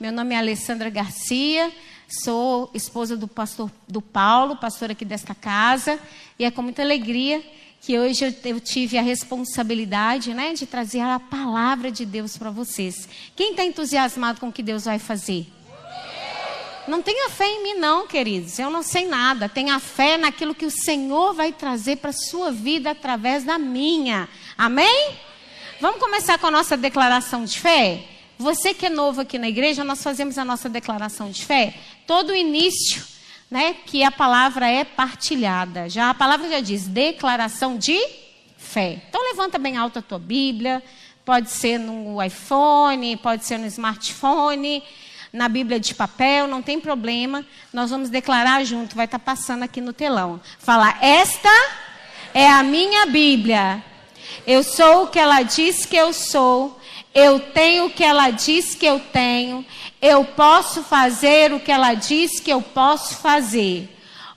Meu nome é Alessandra Garcia, sou esposa do pastor do Paulo, pastor aqui desta casa, e é com muita alegria que hoje eu, eu tive a responsabilidade né, de trazer a palavra de Deus para vocês. Quem está entusiasmado com o que Deus vai fazer? Não tenha fé em mim, não, queridos. Eu não sei nada. Tenha fé naquilo que o Senhor vai trazer para a sua vida através da minha. Amém? Vamos começar com a nossa declaração de fé? Você que é novo aqui na igreja, nós fazemos a nossa declaração de fé. Todo início né, que a palavra é partilhada. Já a palavra já diz declaração de fé. Então levanta bem alta a tua Bíblia, pode ser no iPhone, pode ser no smartphone, na Bíblia de papel, não tem problema. Nós vamos declarar junto, vai estar tá passando aqui no telão. Falar: "Esta é a minha Bíblia. Eu sou o que ela diz que eu sou." Eu tenho o que ela diz que eu tenho. Eu posso fazer o que ela diz que eu posso fazer.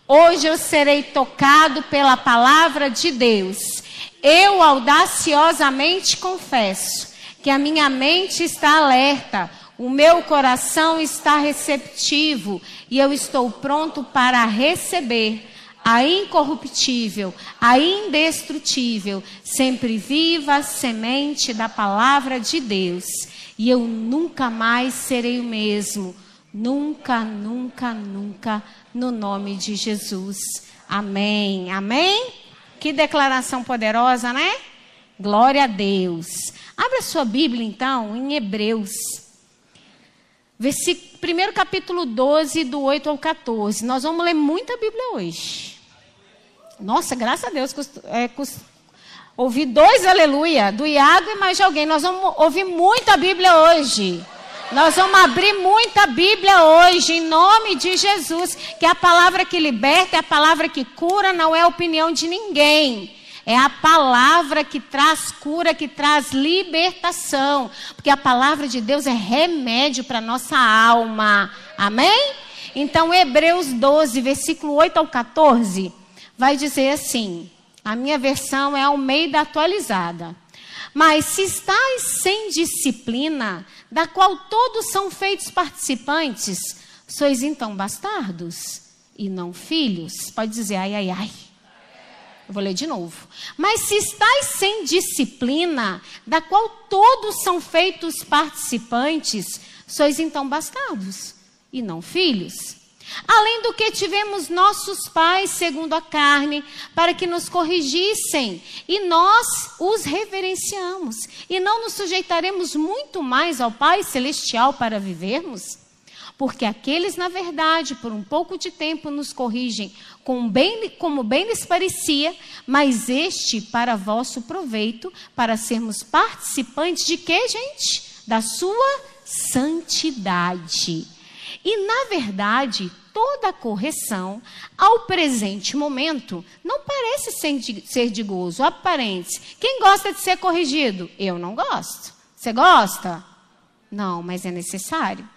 Hoje eu serei tocado pela palavra de Deus. Eu audaciosamente confesso que a minha mente está alerta, o meu coração está receptivo e eu estou pronto para receber a incorruptível, a indestrutível, sempre viva semente da palavra de Deus. E eu nunca mais serei o mesmo. Nunca, nunca, nunca, no nome de Jesus. Amém. Amém? Que declaração poderosa, né? Glória a Deus. Abra sua Bíblia, então, em Hebreus. Versículo, primeiro capítulo 12, do 8 ao 14. Nós vamos ler muita Bíblia hoje. Nossa, graças a Deus, é, ouvi dois aleluia, do Iago e mais de alguém. Nós vamos ouvir muita Bíblia hoje. Nós vamos abrir muita Bíblia hoje, em nome de Jesus. Que é a palavra que liberta, é a palavra que cura, não é a opinião de ninguém. É a palavra que traz cura, que traz libertação. Porque a palavra de Deus é remédio para nossa alma. Amém? Então, Hebreus 12, versículo 8 ao 14 vai dizer assim: a minha versão é Almeida atualizada. Mas se estáis sem disciplina, da qual todos são feitos participantes, sois então bastardos e não filhos. Pode dizer ai, ai, ai. Eu vou ler de novo. Mas se estáis sem disciplina, da qual todos são feitos participantes, sois então bastardos e não filhos. Além do que tivemos nossos pais, segundo a carne, para que nos corrigissem, e nós os reverenciamos, e não nos sujeitaremos muito mais ao Pai Celestial para vivermos? Porque aqueles, na verdade, por um pouco de tempo nos corrigem, com bem, como bem lhes parecia, mas este para vosso proveito, para sermos participantes de quê, gente? Da sua santidade. E, na verdade, toda correção, ao presente momento, não parece ser de, gozo, aparente. Quem gosta de ser corrigido? Eu não gosto. Você gosta? Não, mas é necessário.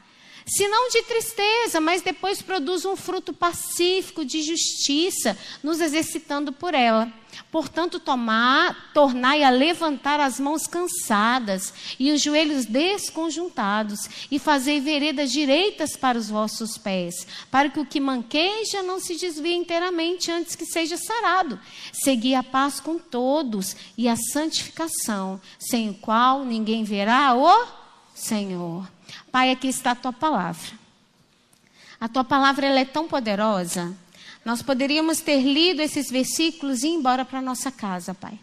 Se não de tristeza, mas depois produz um fruto pacífico de justiça, nos exercitando por ela. Portanto, tomar, tornai a levantar as mãos cansadas e os joelhos desconjuntados, e fazei veredas direitas para os vossos pés, para que o que manqueja não se desvie inteiramente antes que seja sarado. Segui a paz com todos e a santificação, sem o qual ninguém verá o Senhor. Pai, aqui está a tua palavra. A tua palavra ela é tão poderosa nós poderíamos ter lido esses versículos e ir embora para nossa casa, Pai.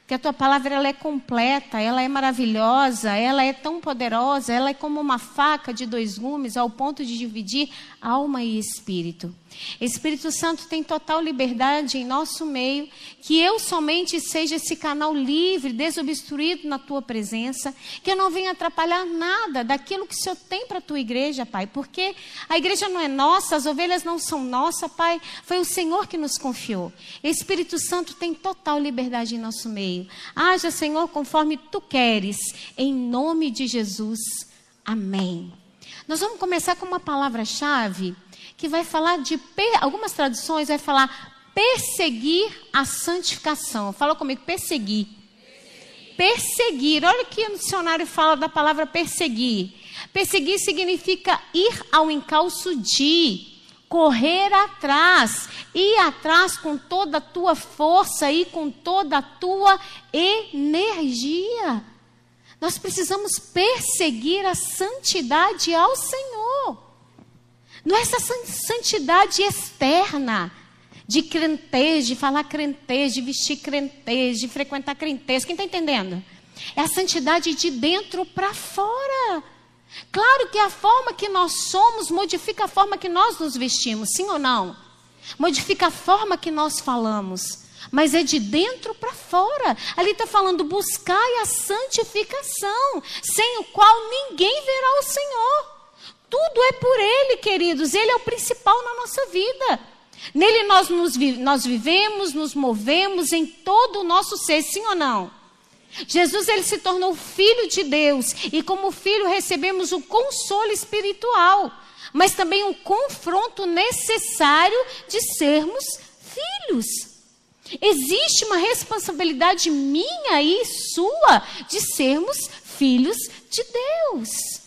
Porque a tua palavra ela é completa, ela é maravilhosa, ela é tão poderosa, ela é como uma faca de dois gumes ao ponto de dividir alma e espírito. Espírito Santo tem total liberdade em nosso meio, que eu somente seja esse canal livre, desobstruído na tua presença, que eu não venha atrapalhar nada daquilo que o Senhor tem para a tua igreja, Pai, porque a igreja não é nossa, as ovelhas não são nossas, Pai, foi o Senhor que nos confiou. Espírito Santo tem total liberdade em nosso meio. Haja, Senhor, conforme tu queres, em nome de Jesus. Amém. Nós vamos começar com uma palavra-chave que vai falar de. Algumas traduções vai falar perseguir a santificação. Fala comigo, perseguir. Perseguir. Olha o que o dicionário fala da palavra perseguir. Perseguir significa ir ao encalço de, correr atrás, ir atrás com toda a tua força e com toda a tua energia. Nós precisamos perseguir a santidade ao Senhor. Não é essa santidade externa, de crentez, de falar crentez, de vestir crentez, de frequentar crentez. Quem está entendendo? É a santidade de dentro para fora. Claro que a forma que nós somos modifica a forma que nós nos vestimos, sim ou não? Modifica a forma que nós falamos. Mas é de dentro para fora. Ali está falando buscai a santificação, sem o qual ninguém verá o Senhor. Tudo é por Ele, queridos. Ele é o principal na nossa vida. Nele nós, nos, nós vivemos, nos movemos em todo o nosso ser, sim ou não? Jesus ele se tornou filho de Deus e como filho recebemos o consolo espiritual, mas também um confronto necessário de sermos filhos. Existe uma responsabilidade minha e sua de sermos filhos de Deus.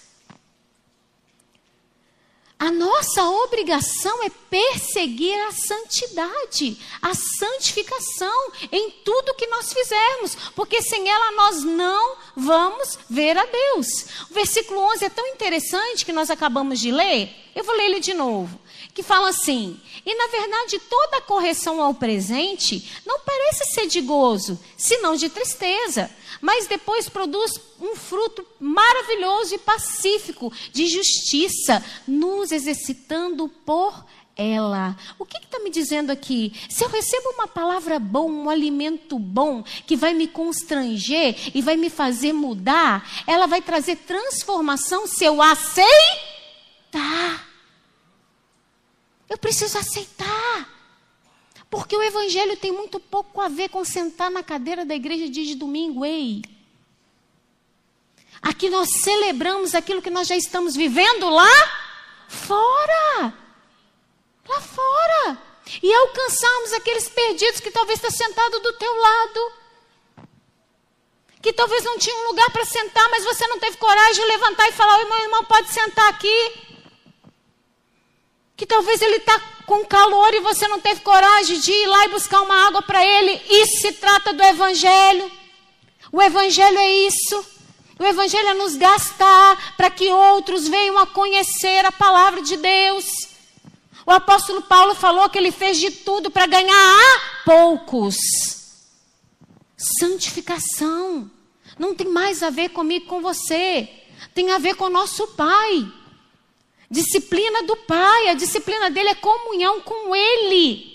A nossa obrigação é perseguir a santidade, a santificação em tudo que nós fizermos, porque sem ela nós não vamos ver a Deus. O versículo 11 é tão interessante que nós acabamos de ler, eu vou ler ele de novo, que fala assim: E na verdade toda correção ao presente não parece ser de gozo, senão de tristeza mas depois produz um fruto maravilhoso e pacífico de justiça, nos exercitando por ela. O que está me dizendo aqui? Se eu recebo uma palavra boa, um alimento bom, que vai me constranger e vai me fazer mudar, ela vai trazer transformação se eu aceitar. Eu preciso aceitar. Porque o evangelho tem muito pouco a ver com sentar na cadeira da igreja dia de domingo, ei. Aqui nós celebramos aquilo que nós já estamos vivendo lá fora. Lá fora. E alcançamos aqueles perdidos que talvez está sentado do teu lado. Que talvez não tinha um lugar para sentar, mas você não teve coragem de levantar e falar: meu irmão, pode sentar aqui que talvez ele está com calor e você não teve coragem de ir lá e buscar uma água para ele. Isso se trata do Evangelho. O Evangelho é isso. O Evangelho é nos gastar para que outros venham a conhecer a palavra de Deus. O apóstolo Paulo falou que ele fez de tudo para ganhar a poucos. Santificação. Não tem mais a ver comigo com você. Tem a ver com nosso Pai. Disciplina do Pai, a disciplina dele é comunhão com Ele.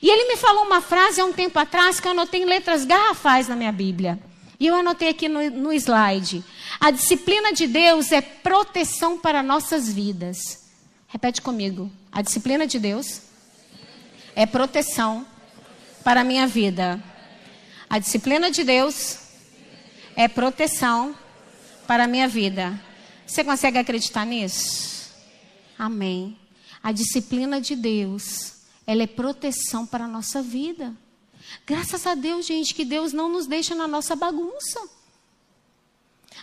E ele me falou uma frase há um tempo atrás que eu anotei em letras garrafais na minha Bíblia. E eu anotei aqui no, no slide. A disciplina de Deus é proteção para nossas vidas. Repete comigo. A disciplina de Deus é proteção para a minha vida. A disciplina de Deus é proteção para a minha vida. Você consegue acreditar nisso? Amém. A disciplina de Deus, ela é proteção para a nossa vida. Graças a Deus, gente, que Deus não nos deixa na nossa bagunça.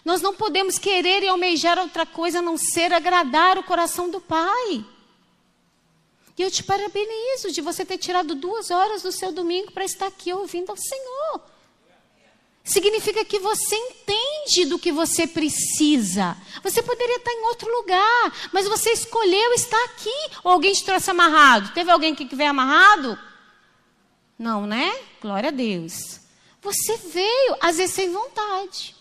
Nós não podemos querer e almejar outra coisa a não ser agradar o coração do Pai. E eu te parabenizo de você ter tirado duas horas do seu domingo para estar aqui ouvindo ao Senhor. Significa que você entende do que você precisa. Você poderia estar em outro lugar, mas você escolheu estar aqui. Ou alguém te trouxe amarrado? Teve alguém que veio amarrado? Não, né? Glória a Deus. Você veio, às vezes sem vontade,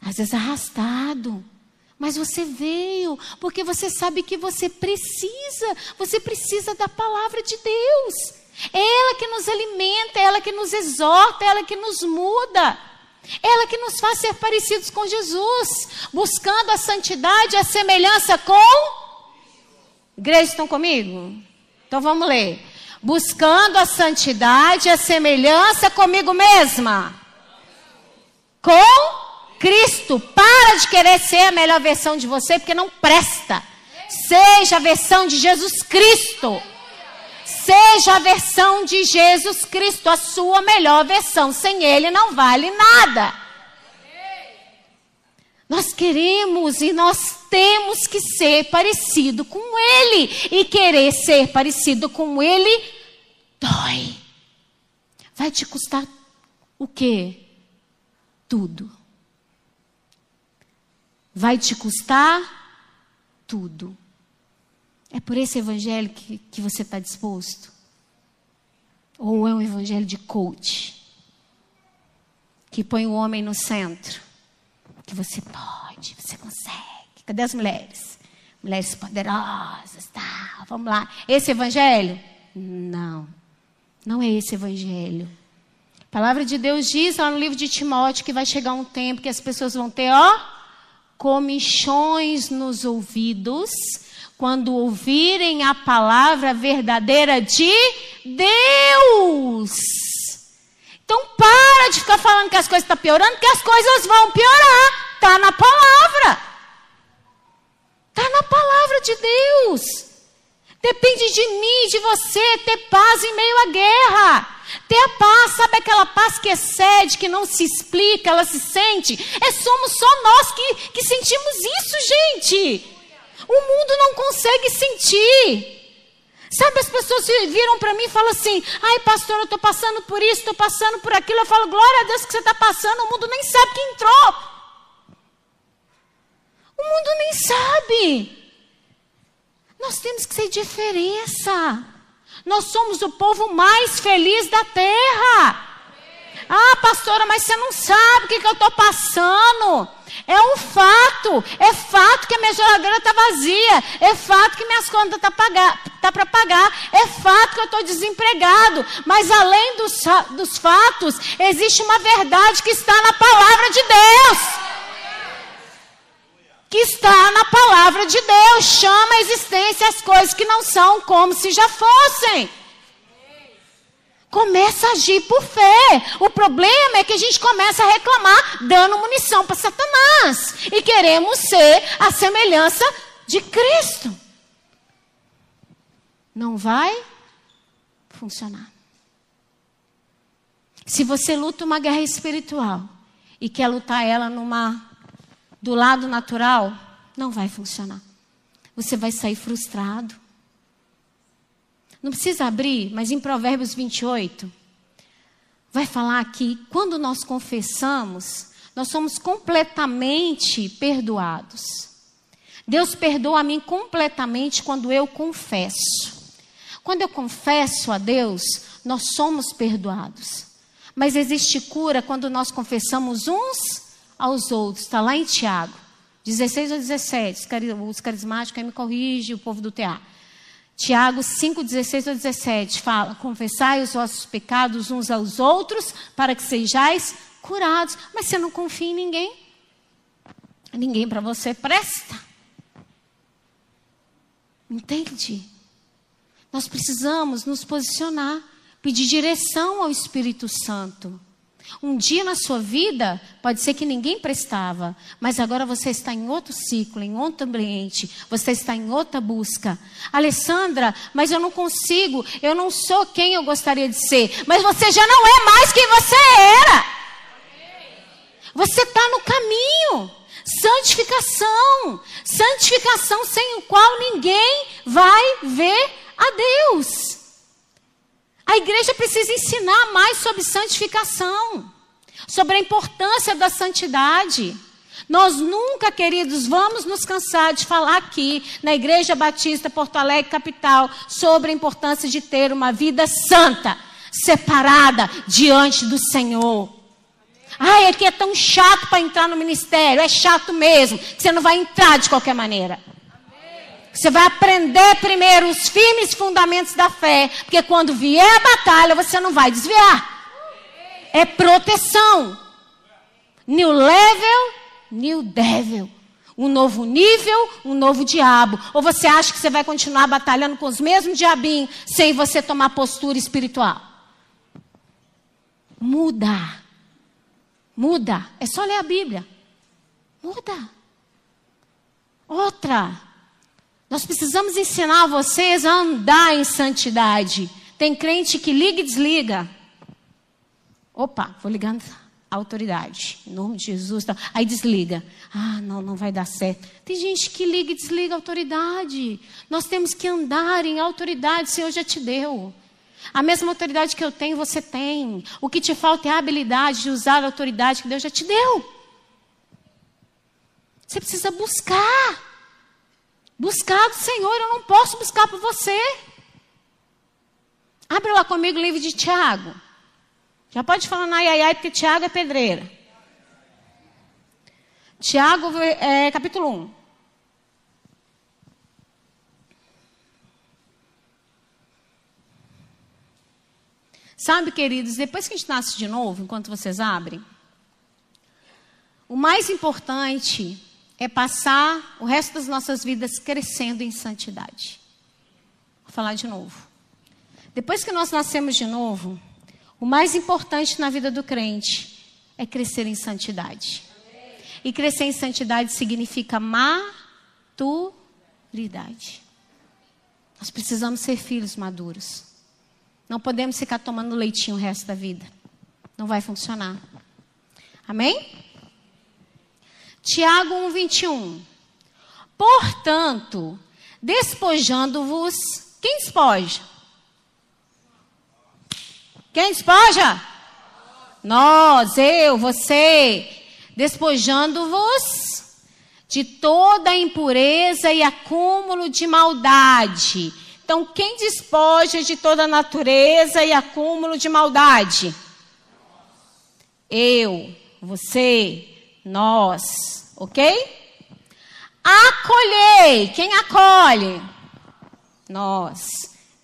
às vezes arrastado. Mas você veio porque você sabe que você precisa, você precisa da palavra de Deus. É ela que nos alimenta, é ela que nos exorta, é ela que nos muda. Ela que nos faz ser parecidos com Jesus, buscando a santidade, a semelhança com. Igreja, estão comigo? Então vamos ler. Buscando a santidade, a semelhança comigo mesma. Com Cristo. Para de querer ser a melhor versão de você, porque não presta. Seja a versão de Jesus Cristo. Seja a versão de Jesus Cristo, a sua melhor versão. Sem Ele não vale nada. Nós queremos e nós temos que ser parecido com Ele. E querer ser parecido com Ele dói. Vai te custar o quê? Tudo. Vai te custar tudo. É por esse evangelho que, que você está disposto? Ou é um evangelho de coach? Que põe o homem no centro? Que você pode, você consegue. Cadê as mulheres? Mulheres poderosas, tá? Vamos lá. Esse evangelho? Não. Não é esse evangelho. A palavra de Deus diz lá no livro de Timóteo que vai chegar um tempo que as pessoas vão ter, ó, comichões nos ouvidos quando ouvirem a palavra verdadeira de Deus. Então para de ficar falando que as coisas estão piorando, que as coisas vão piorar. Está na palavra. Está na palavra de Deus. Depende de mim, de você, ter paz em meio à guerra. Ter a paz, sabe aquela paz que excede, que não se explica, ela se sente? É somos só nós que, que sentimos isso, gente. O mundo não consegue sentir. Sabe, as pessoas viram para mim e falam assim: ai, pastor, eu estou passando por isso, estou passando por aquilo. Eu falo, glória a Deus que você está passando, o mundo nem sabe que entrou. O mundo nem sabe. Nós temos que ser diferença. Nós somos o povo mais feliz da terra. Ah, pastora, mas você não sabe o que, que eu estou passando. É um fato. É fato que a minha geladeira está vazia. É fato que minhas contas estão tá, tá para pagar. É fato que eu estou desempregado. Mas além dos, dos fatos, existe uma verdade que está na palavra de Deus que está na palavra de Deus. Chama a existência as coisas que não são como se já fossem. Começa a agir por fé. O problema é que a gente começa a reclamar, dando munição para Satanás. E queremos ser a semelhança de Cristo. Não vai funcionar. Se você luta uma guerra espiritual e quer lutar ela numa do lado natural, não vai funcionar. Você vai sair frustrado. Não precisa abrir, mas em Provérbios 28, vai falar que quando nós confessamos, nós somos completamente perdoados. Deus perdoa a mim completamente quando eu confesso. Quando eu confesso a Deus, nós somos perdoados. Mas existe cura quando nós confessamos uns aos outros. Está lá em Tiago, 16 ou 17. Os carismáticos aí me corrigem, o povo do TA. Tiago 5, 16 ou 17 fala: Confessai os vossos pecados uns aos outros, para que sejais curados. Mas você não confia em ninguém. Ninguém para você presta. Entende? Nós precisamos nos posicionar, pedir direção ao Espírito Santo. Um dia na sua vida, pode ser que ninguém prestava, mas agora você está em outro ciclo, em outro ambiente, você está em outra busca. Alessandra, mas eu não consigo, eu não sou quem eu gostaria de ser, mas você já não é mais quem você era. Você está no caminho. Santificação. Santificação sem o qual ninguém vai ver a Deus. A igreja precisa ensinar mais sobre santificação, sobre a importância da santidade. Nós nunca, queridos, vamos nos cansar de falar aqui na Igreja Batista Porto Alegre Capital sobre a importância de ter uma vida santa, separada diante do Senhor. Ai, aqui é tão chato para entrar no ministério. É chato mesmo. Você não vai entrar de qualquer maneira. Você vai aprender primeiro os firmes fundamentos da fé, porque quando vier a batalha, você não vai desviar. É proteção. New level, new devil. Um novo nível, um novo diabo. Ou você acha que você vai continuar batalhando com os mesmos diabinhos sem você tomar postura espiritual? Muda. Muda. É só ler a Bíblia. Muda. Outra. Nós precisamos ensinar vocês a andar em santidade. Tem crente que liga e desliga. Opa, vou ligando. autoridade. Em nome de Jesus. Tá. Aí desliga. Ah, não, não vai dar certo. Tem gente que liga e desliga a autoridade. Nós temos que andar em autoridade. O Senhor já te deu. A mesma autoridade que eu tenho, você tem. O que te falta é a habilidade de usar a autoridade que Deus já te deu. Você precisa buscar. Buscar do Senhor. Eu não posso buscar por você. Abre lá comigo o livro de Tiago. Já pode falar ai, ai, ai, porque Tiago é pedreira. Tiago, é, capítulo 1. Sabe, queridos, depois que a gente nasce de novo, enquanto vocês abrem, o mais importante é passar o resto das nossas vidas crescendo em santidade. Vou falar de novo. Depois que nós nascemos de novo, o mais importante na vida do crente é crescer em santidade. E crescer em santidade significa maturidade. Nós precisamos ser filhos maduros. Não podemos ficar tomando leitinho o resto da vida. Não vai funcionar. Amém? Tiago 1, 21. Portanto, despojando-vos, quem despoja? Quem despoja? Nós, eu, você, despojando-vos de toda impureza e acúmulo de maldade. Então, quem despoja de toda natureza e acúmulo de maldade? Eu, você, nós, ok? Acolhei. Quem acolhe? Nós.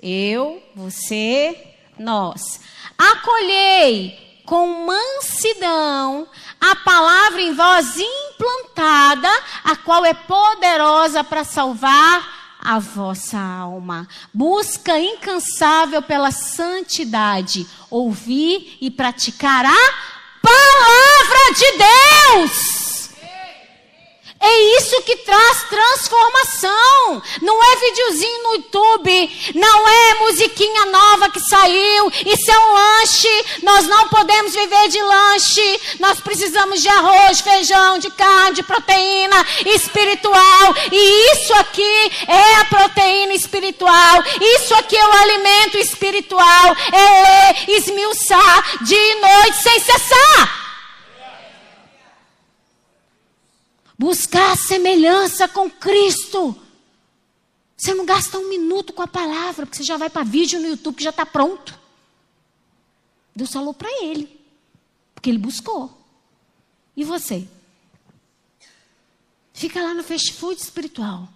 Eu, você, nós. Acolhei com mansidão a palavra em voz implantada, a qual é poderosa para salvar a vossa alma. Busca incansável pela santidade, ouvir e praticar a palavra de Deus. É isso que traz transformação. Não é videozinho no YouTube, não é musiquinha nova que saiu. Isso é um lanche. Nós não podemos viver de lanche. Nós precisamos de arroz, feijão, de carne, de proteína espiritual. E isso aqui é a proteína espiritual. Isso aqui é o alimento espiritual. É ler, esmiuçar de noite sem cessar. Buscar a semelhança com Cristo. Você não gasta um minuto com a palavra, porque você já vai para vídeo no YouTube que já está pronto. Deus falou para ele, porque ele buscou. E você? Fica lá no fast food espiritual.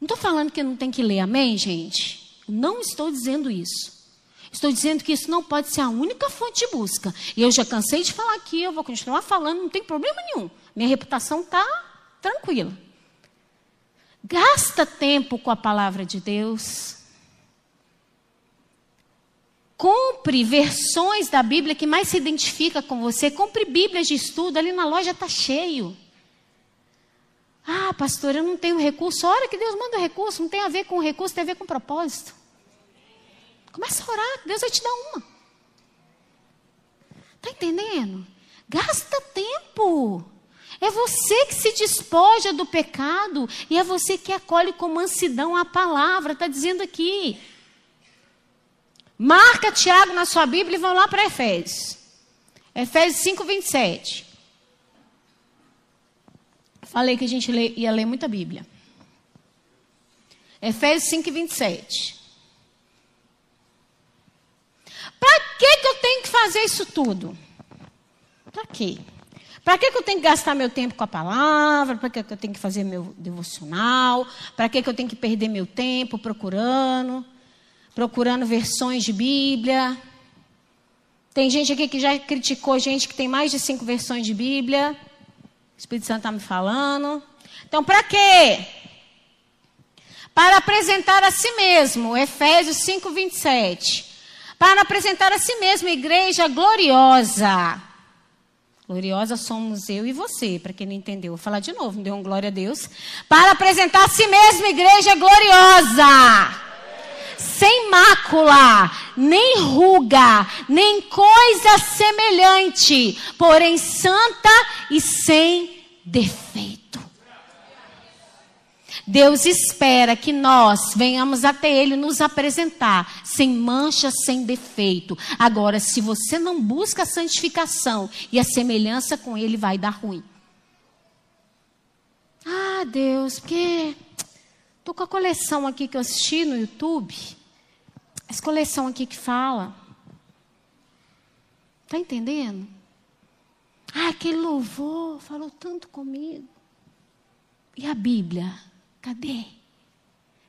Não estou falando que não tem que ler, amém, gente? Não estou dizendo isso. Estou dizendo que isso não pode ser a única fonte de busca. E eu já cansei de falar aqui, eu vou continuar falando, não tem problema nenhum. Minha reputação está tranquila. Gasta tempo com a palavra de Deus. Compre versões da Bíblia que mais se identifica com você. Compre Bíblias de estudo, ali na loja está cheio. Ah, pastor, eu não tenho recurso. Hora que Deus manda recurso, não tem a ver com recurso, tem a ver com propósito. Começa a orar, Deus vai te dar uma. Está entendendo? Gasta tempo. É você que se despoja do pecado e é você que acolhe com mansidão a palavra, está dizendo aqui. Marca Tiago na sua Bíblia e vão lá para Efésios. Efésios 5, 27. Falei que a gente ia ler muita Bíblia. Efésios 5, 27. Para que, que eu tenho que fazer isso tudo? Para quê? Para que, que eu tenho que gastar meu tempo com a palavra? Para que, que eu tenho que fazer meu devocional? Para que, que eu tenho que perder meu tempo procurando? Procurando versões de Bíblia? Tem gente aqui que já criticou gente que tem mais de cinco versões de Bíblia. O Espírito Santo está me falando. Então, para quê? Para apresentar a si mesmo, Efésios 5, 27. Para apresentar a si mesmo, igreja gloriosa Gloriosa somos eu e você, para quem não entendeu. Vou falar de novo, não deu um glória a Deus. Para apresentar a si mesma igreja gloriosa, sem mácula, nem ruga, nem coisa semelhante, porém santa e sem defeito. Deus espera que nós venhamos até Ele nos apresentar sem mancha, sem defeito. Agora, se você não busca a santificação e a semelhança com Ele, vai dar ruim. Ah, Deus, porque estou com a coleção aqui que eu assisti no YouTube. Essa coleção aqui que fala. Está entendendo? Ah, aquele louvor falou tanto comigo. E a Bíblia? Cadê?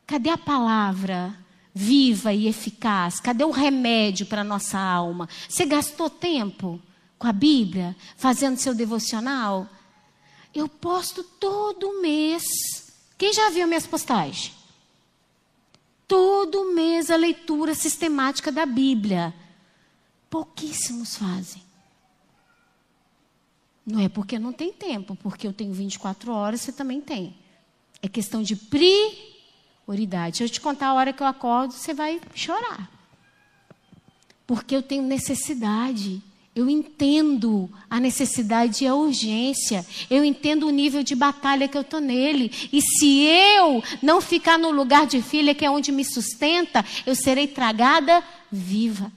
Cadê a palavra viva e eficaz? Cadê o remédio para a nossa alma? Você gastou tempo com a Bíblia, fazendo seu devocional? Eu posto todo mês. Quem já viu minhas postagens? Todo mês a leitura sistemática da Bíblia. Pouquíssimos fazem. Não é porque não tem tempo, porque eu tenho 24 horas, você também tem. É questão de prioridade. Se eu te contar a hora que eu acordo, você vai chorar. Porque eu tenho necessidade. Eu entendo a necessidade e a urgência. Eu entendo o nível de batalha que eu estou nele. E se eu não ficar no lugar de filha, que é onde me sustenta, eu serei tragada viva.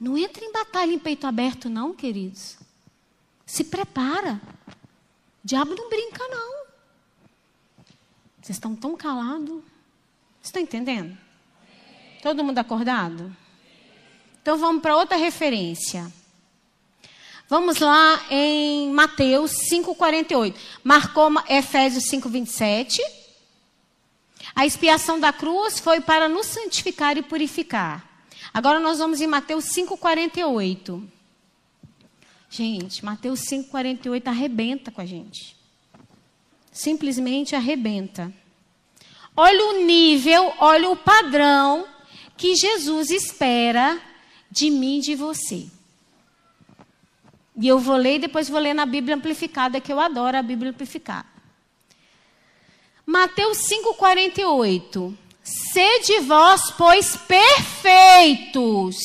Não entra em batalha em peito aberto, não, queridos. Se prepara. Diabo não brinca, não. Vocês estão tão calados. Estão entendendo? Todo mundo acordado? Então vamos para outra referência. Vamos lá em Mateus 5,48. Marcou Efésios 5,27. A expiação da cruz foi para nos santificar e purificar. Agora nós vamos em Mateus 5,48. Gente, Mateus 5,48 arrebenta com a gente simplesmente arrebenta. Olha o nível, olha o padrão que Jesus espera de mim e de você. E eu vou ler e depois vou ler na Bíblia Amplificada, que eu adoro a Bíblia Amplificada. Mateus 5,48. Sede vós, pois, perfeitos,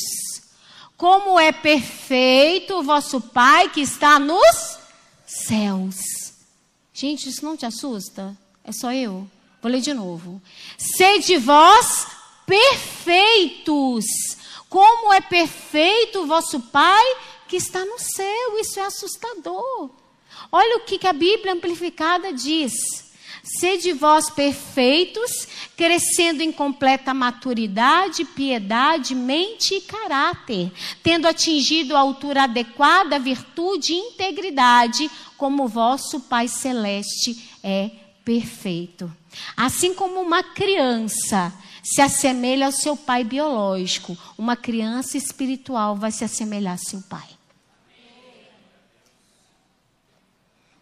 como é perfeito o vosso Pai que está nos céus. Gente, isso não te assusta? É só eu? Vou ler de novo. Sede vós perfeitos, como é perfeito o vosso Pai que está no céu. Isso é assustador. Olha o que, que a Bíblia amplificada diz. Sede vós perfeitos, crescendo em completa maturidade, piedade, mente e caráter, tendo atingido a altura adequada, virtude e integridade, como vosso Pai Celeste é perfeito. Assim como uma criança se assemelha ao seu pai biológico, uma criança espiritual vai se assemelhar ao seu pai.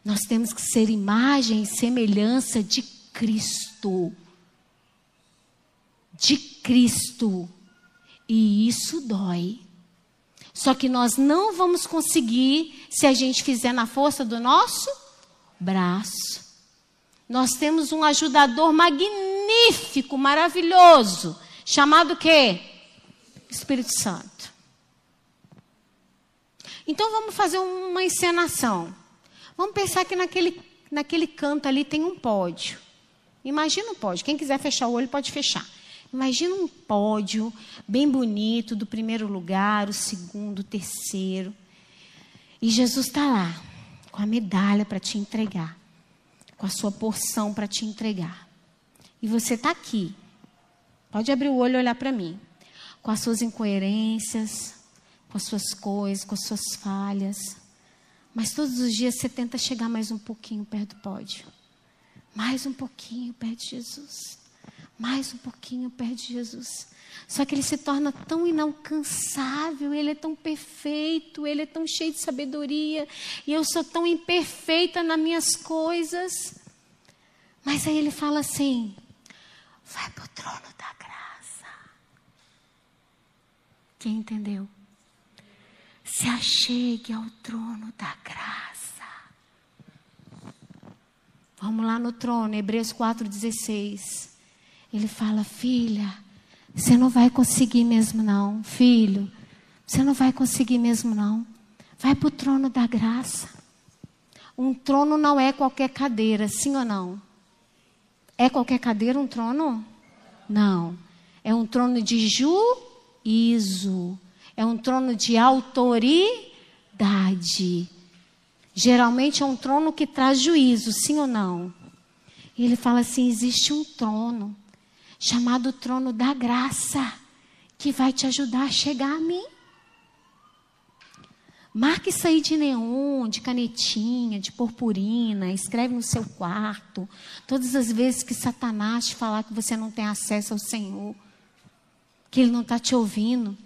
Nós temos que ser imagem e semelhança de Cristo. De Cristo. E isso dói. Só que nós não vamos conseguir se a gente fizer na força do nosso braço. Nós temos um ajudador magnífico, maravilhoso, chamado quê? Espírito Santo. Então vamos fazer uma encenação. Vamos pensar que naquele, naquele canto ali tem um pódio. Imagina um pódio. Quem quiser fechar o olho pode fechar. Imagina um pódio bem bonito, do primeiro lugar, o segundo, o terceiro. E Jesus está lá, com a medalha para te entregar, com a sua porção para te entregar. E você está aqui. Pode abrir o olho e olhar para mim. Com as suas incoerências, com as suas coisas, com as suas falhas. Mas todos os dias você tenta chegar mais um pouquinho perto do pódio. Mais um pouquinho perto de Jesus mais um pouquinho perto de Jesus. Só que ele se torna tão inalcançável, ele é tão perfeito, ele é tão cheio de sabedoria, e eu sou tão imperfeita nas minhas coisas. Mas aí ele fala assim: vai para o trono da graça. Quem entendeu? Se achegue ao trono da graça. Vamos lá no trono, Hebreus 4,16. Ele fala: Filha, você não vai conseguir mesmo, não. Filho, você não vai conseguir mesmo, não. Vai para o trono da graça. Um trono não é qualquer cadeira, sim ou não? É qualquer cadeira um trono? Não. É um trono de juízo. É um trono de autoridade. Geralmente é um trono que traz juízo, sim ou não? E ele fala assim: existe um trono chamado trono da graça que vai te ajudar a chegar a mim. Marque isso aí de neon, de canetinha, de purpurina, escreve no seu quarto. Todas as vezes que Satanás te falar que você não tem acesso ao Senhor, que ele não está te ouvindo.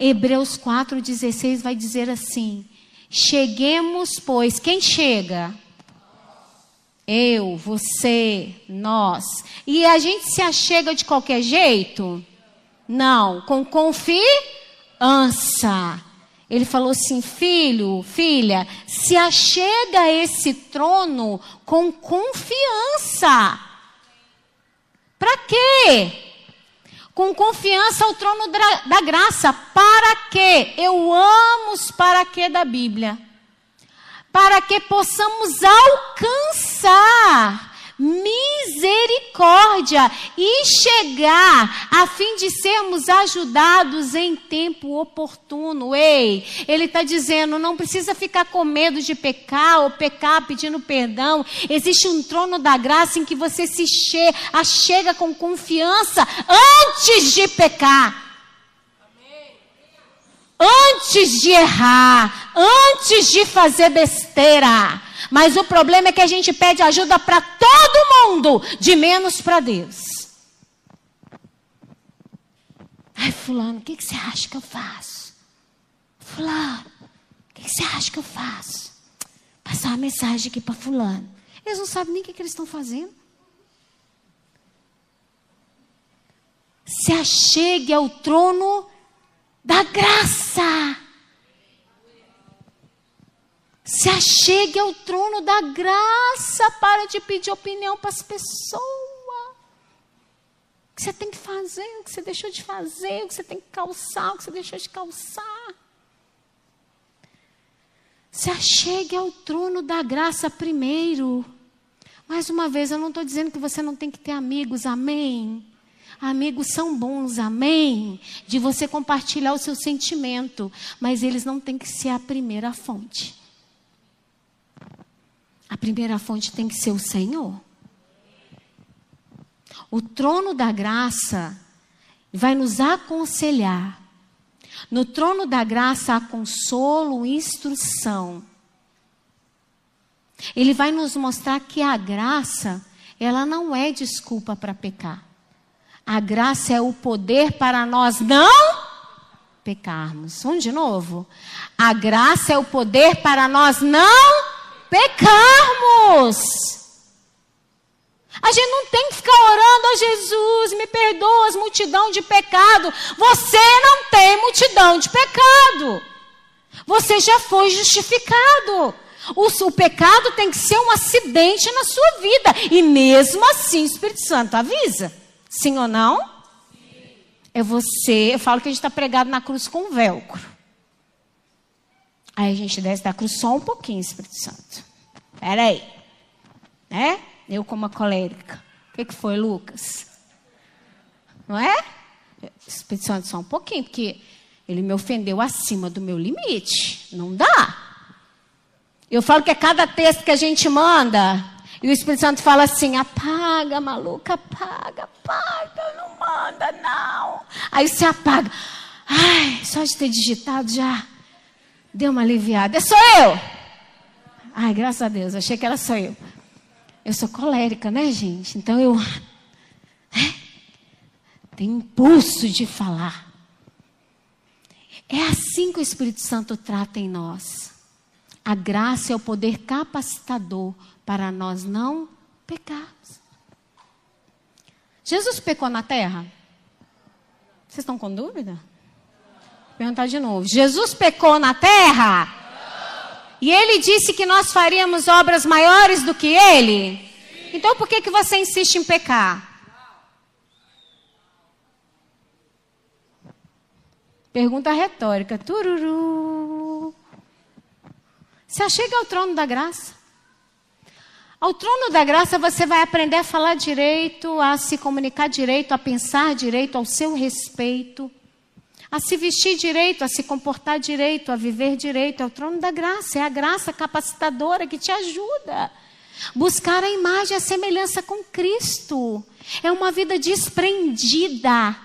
Hebreus 4,16 vai dizer assim: Cheguemos, pois, quem chega? Eu, você, nós. E a gente se achega de qualquer jeito? Não, com confiança. Ele falou assim: filho, filha, se achega a esse trono com confiança. Para quê? Com confiança ao trono da graça. Para quê? Eu amo os para quê da Bíblia. Para que possamos alcançar misericórdia e chegar a fim de sermos ajudados em tempo oportuno. Ei, ele está dizendo, não precisa ficar com medo de pecar ou pecar pedindo perdão. Existe um trono da graça em que você se che achega com confiança antes de pecar antes de errar, antes de fazer besteira. Mas o problema é que a gente pede ajuda para todo mundo, de menos para Deus. Ai, Fulano, o que, que você acha que eu faço? Fulano, o que, que você acha que eu faço? Passar uma mensagem aqui para Fulano. Eles não sabem nem o que, que eles estão fazendo. Se achegue ao trono da graça. Se achegue ao trono da graça. Para de pedir opinião para as pessoas. O que você tem que fazer, o que você deixou de fazer, o que você tem que calçar, o que você deixou de calçar. Se achegue ao trono da graça primeiro. Mais uma vez, eu não estou dizendo que você não tem que ter amigos, amém. Amigos são bons, amém. De você compartilhar o seu sentimento, mas eles não têm que ser a primeira fonte. A primeira fonte tem que ser o Senhor. O trono da graça vai nos aconselhar. No trono da graça há consolo, instrução. Ele vai nos mostrar que a graça, ela não é desculpa para pecar. A graça é o poder para nós não pecarmos. Vamos de novo? A graça é o poder para nós não pecarmos. A gente não tem que ficar orando a Jesus, me perdoa as multidão de pecado. Você não tem multidão de pecado. Você já foi justificado. O, o, pecado tem que ser um acidente na sua vida. E mesmo assim, o Espírito Santo avisa. Sim ou não? Sim. É você. Eu falo que a gente está pregado na cruz com velcro. Aí a gente desce da cruz só um pouquinho, Espírito Santo. Espera aí. Né? Eu como a colérica. O que, que foi, Lucas? Não é? Espírito Santo, só um pouquinho, porque ele me ofendeu acima do meu limite. Não dá. Eu falo que é cada texto que a gente manda, e o Espírito Santo fala assim: apaga, maluca, apaga, apaga, não manda, não. Aí você apaga. Ai, só de ter digitado já deu uma aliviada. É só eu. Ai, graças a Deus, achei que era só eu. Eu sou colérica, né, gente? Então eu. É, tenho impulso de falar. É assim que o Espírito Santo trata em nós. A graça é o poder capacitador para nós não pecarmos. Jesus pecou na terra? Vocês estão com dúvida? perguntar de novo. Jesus pecou na terra? E ele disse que nós faríamos obras maiores do que ele? Então por que, que você insiste em pecar? Pergunta retórica. Tururu. Você chega ao trono da graça. Ao trono da graça você vai aprender a falar direito, a se comunicar direito, a pensar direito ao seu respeito a se vestir direito, a se comportar direito, a viver direito. É o trono da graça, é a graça capacitadora que te ajuda. Buscar a imagem, a semelhança com Cristo. É uma vida desprendida.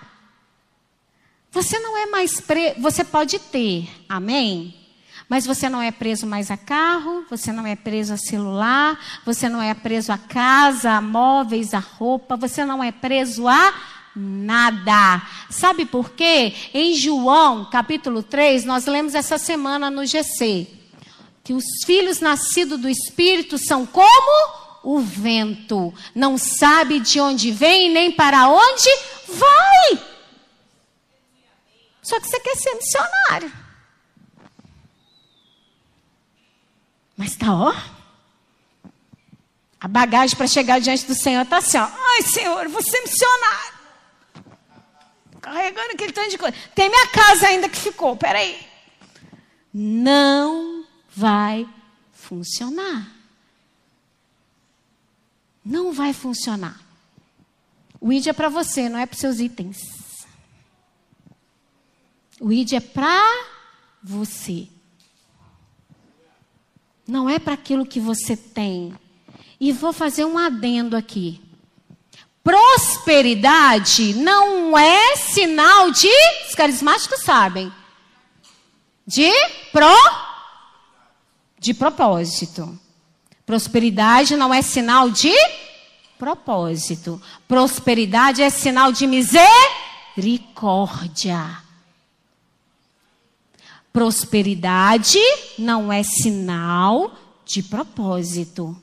Você não é mais preso, você pode ter, amém? Mas você não é preso mais a carro, você não é preso a celular, você não é preso a casa, a móveis, a roupa, você não é preso a nada. Sabe por quê? Em João, capítulo 3, nós lemos essa semana no GC, que os filhos nascidos do Espírito são como o vento, não sabe de onde vem nem para onde vai. Só que você quer ser missionário. Mas tá, ó. A bagagem para chegar diante do Senhor está assim, ó. Ai, Senhor, você é missionário. Carregando aquele tanto de coisa. Tem minha casa ainda que ficou, peraí. Não vai funcionar. Não vai funcionar. O ID é para você, não é para seus itens. O ID é para você. Não é para aquilo que você tem. E vou fazer um adendo aqui. Prosperidade não é sinal de. Os carismáticos sabem. De pro. De propósito. Prosperidade não é sinal de propósito. Prosperidade é sinal de misericórdia. Prosperidade não é sinal de propósito.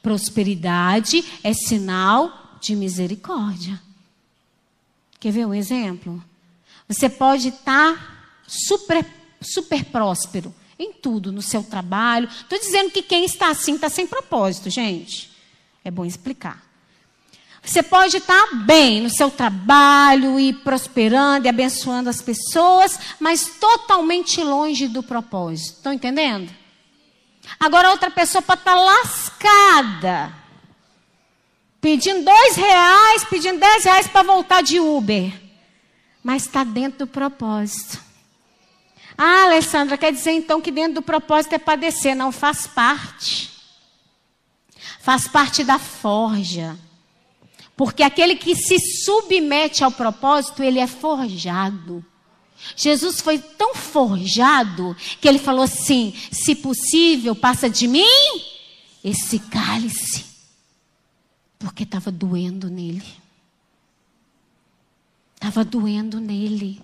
Prosperidade é sinal de misericórdia. Quer ver um exemplo? Você pode estar super, super próspero em tudo, no seu trabalho. Estou dizendo que quem está assim está sem propósito, gente. É bom explicar. Você pode estar bem no seu trabalho e prosperando e abençoando as pessoas, mas totalmente longe do propósito. Estão entendendo? Agora outra pessoa pode estar lascada, pedindo dois reais, pedindo dez reais para voltar de Uber, mas está dentro do propósito. Ah, Alessandra, quer dizer então que dentro do propósito é padecer? Não faz parte. Faz parte da forja. Porque aquele que se submete ao propósito, ele é forjado. Jesus foi tão forjado que ele falou assim: se possível, passa de mim esse cálice. Porque estava doendo nele. Estava doendo nele.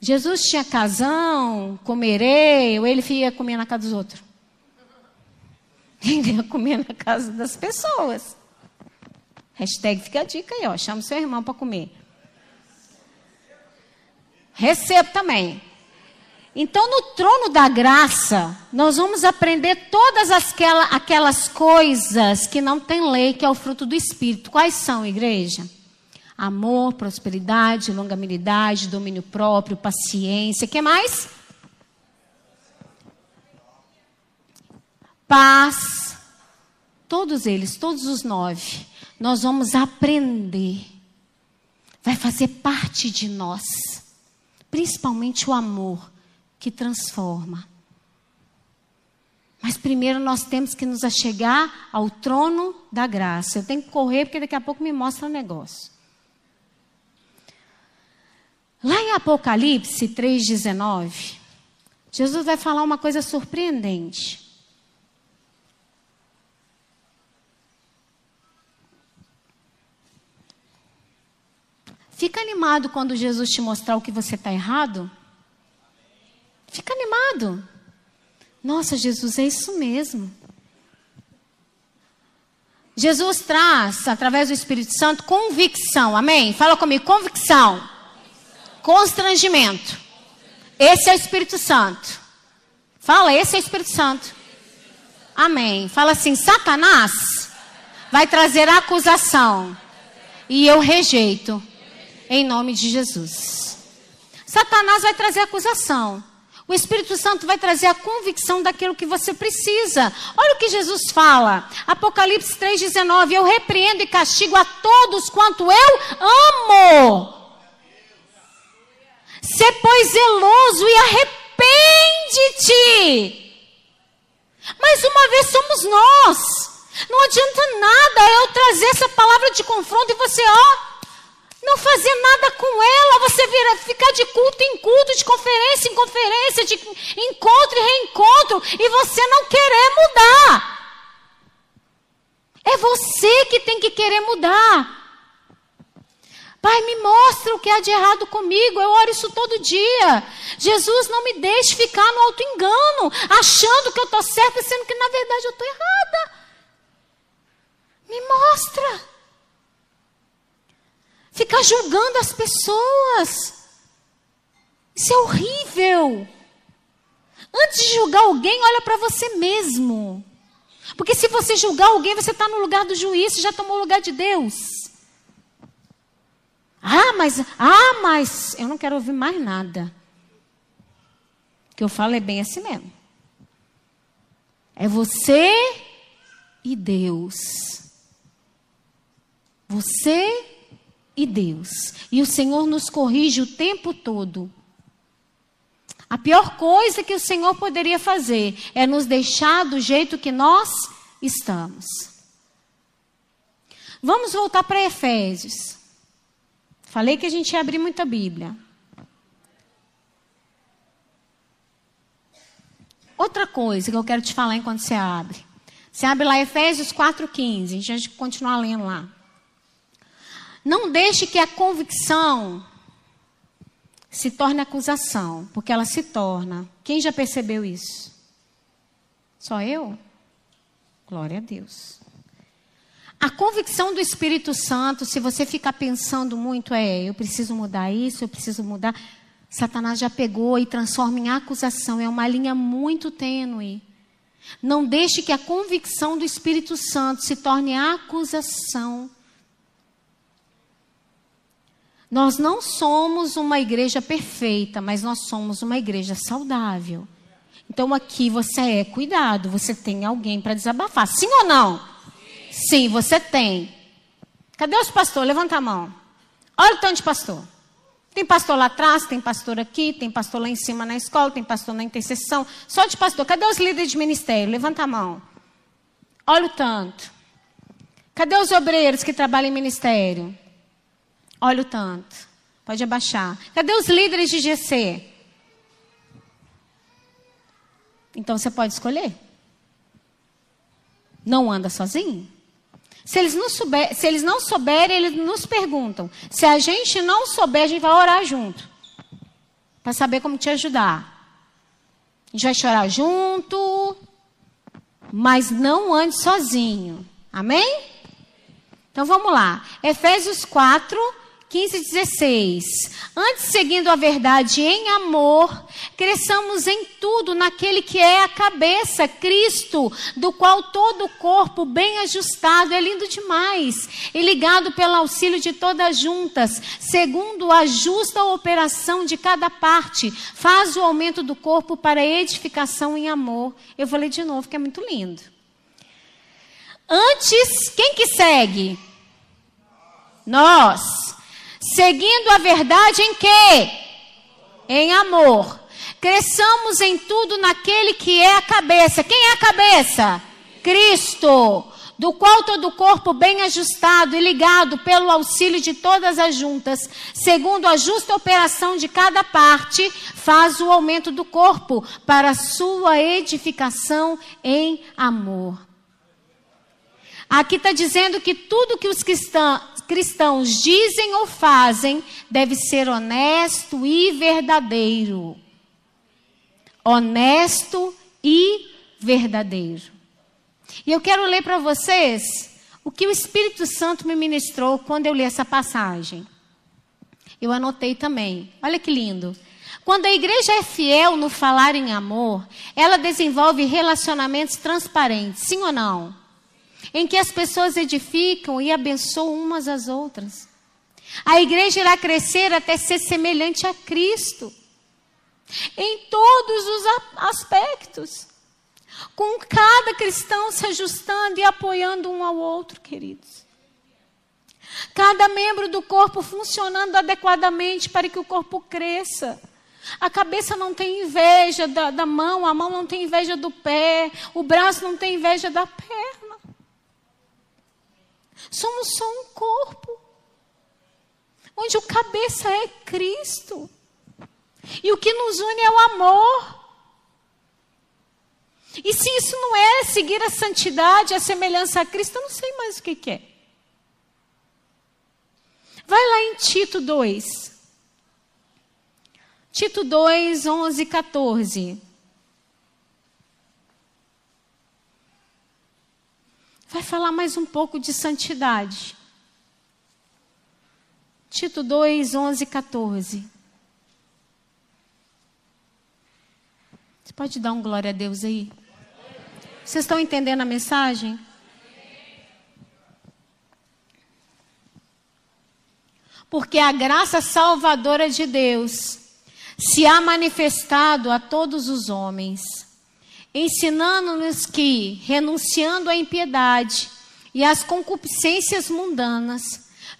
Jesus tinha casão, comerei, ou ele ia comer na casa dos outros? Ele ia comer na casa das pessoas. Hashtag fica a dica aí, ó. Chama seu irmão para comer. Recebo também. Então, no trono da graça, nós vamos aprender todas aquelas coisas que não tem lei, que é o fruto do Espírito. Quais são, igreja? Amor, prosperidade, longanimidade, domínio próprio, paciência. que mais? Paz. Todos eles, todos os nove nós vamos aprender. Vai fazer parte de nós. Principalmente o amor que transforma. Mas primeiro nós temos que nos achegar ao trono da graça. Eu tenho que correr porque daqui a pouco me mostra um negócio. Lá em Apocalipse 3,19, Jesus vai falar uma coisa surpreendente. Fica animado quando Jesus te mostrar o que você está errado. Fica animado. Nossa, Jesus, é isso mesmo. Jesus traz, através do Espírito Santo, convicção. Amém? Fala comigo, convicção. Constrangimento. Esse é o Espírito Santo. Fala, esse é o Espírito Santo. Amém. Fala assim: Satanás vai trazer acusação. E eu rejeito em nome de Jesus. Satanás vai trazer acusação. O Espírito Santo vai trazer a convicção daquilo que você precisa. Olha o que Jesus fala. Apocalipse 3,19. Eu repreendo e castigo a todos quanto eu amo. Ser, pois, zeloso e arrepende-te. Mais uma vez somos nós. Não adianta nada eu trazer essa palavra de confronto e você, ó, não fazer nada com ela, você vira, ficar de culto em culto, de conferência em conferência, de encontro e reencontro, e você não querer mudar. É você que tem que querer mudar. Pai, me mostra o que há de errado comigo. Eu oro isso todo dia. Jesus, não me deixe ficar no alto engano, achando que eu estou certa, sendo que na verdade eu estou errada. Me mostra ficar julgando as pessoas. Isso é horrível. Antes de julgar alguém, olha para você mesmo. Porque se você julgar alguém, você está no lugar do juiz, já tomou o lugar de Deus. Ah, mas, ah, mas, eu não quero ouvir mais nada. O que eu falo é bem assim mesmo. É você e Deus. Você e Deus. E o Senhor nos corrige o tempo todo. A pior coisa que o Senhor poderia fazer é nos deixar do jeito que nós estamos. Vamos voltar para Efésios. Falei que a gente ia abrir muita Bíblia. Outra coisa que eu quero te falar enquanto você abre. Você abre lá Efésios 4,15. A gente vai continuar lendo lá. Não deixe que a convicção se torne acusação, porque ela se torna. Quem já percebeu isso? Só eu? Glória a Deus. A convicção do Espírito Santo, se você ficar pensando muito, é, eu preciso mudar isso, eu preciso mudar. Satanás já pegou e transforma em acusação. É uma linha muito tênue. Não deixe que a convicção do Espírito Santo se torne acusação. Nós não somos uma igreja perfeita, mas nós somos uma igreja saudável. Então aqui você é cuidado, você tem alguém para desabafar. Sim ou não? Sim. Sim, você tem. Cadê os pastores? Levanta a mão. Olha o tanto de pastor. Tem pastor lá atrás, tem pastor aqui, tem pastor lá em cima na escola, tem pastor na intercessão. Só de pastor. Cadê os líderes de ministério? Levanta a mão. Olha o tanto. Cadê os obreiros que trabalham em ministério? Olha o tanto. Pode abaixar. Cadê os líderes de GC? Então você pode escolher. Não anda sozinho? Se eles, não souber, se eles não souberem, eles nos perguntam. Se a gente não souber, a gente vai orar junto. Para saber como te ajudar. A gente vai chorar junto. Mas não ande sozinho. Amém? Então vamos lá. Efésios 4, 15 e 16. Antes, seguindo a verdade em amor, cresçamos em tudo naquele que é a cabeça, Cristo, do qual todo o corpo, bem ajustado, é lindo demais, e ligado pelo auxílio de todas juntas, segundo a justa operação de cada parte, faz o aumento do corpo para edificação em amor. Eu vou ler de novo, que é muito lindo. Antes, quem que segue? Nós Seguindo a verdade em quê? Em amor. Cresçamos em tudo naquele que é a cabeça. Quem é a cabeça? Cristo. Do qual todo o corpo bem ajustado e ligado pelo auxílio de todas as juntas, segundo a justa operação de cada parte, faz o aumento do corpo para sua edificação em amor. Aqui está dizendo que tudo que os cristãos dizem ou fazem deve ser honesto e verdadeiro. Honesto e verdadeiro. E eu quero ler para vocês o que o Espírito Santo me ministrou quando eu li essa passagem. Eu anotei também. Olha que lindo. Quando a igreja é fiel no falar em amor, ela desenvolve relacionamentos transparentes, sim ou não? Em que as pessoas edificam e abençoam umas às outras. A igreja irá crescer até ser semelhante a Cristo. Em todos os aspectos. Com cada cristão se ajustando e apoiando um ao outro, queridos. Cada membro do corpo funcionando adequadamente para que o corpo cresça. A cabeça não tem inveja da, da, mão, a mão não tem inveja do pé, o braço não tem inveja da perna. Somos só um corpo, onde o cabeça é Cristo. E o que nos une é o amor. E se isso não é seguir a santidade, a semelhança a Cristo, eu não sei mais o que, que é. Vai lá em Tito 2. Tito 2, 11 e 14. Vai falar mais um pouco de santidade. Tito 2, 11 e 14. Você pode dar um glória a Deus aí? Vocês estão entendendo a mensagem? Porque a graça salvadora de Deus se há manifestado a todos os homens, ensinando-nos que, renunciando à impiedade e às concupiscências mundanas,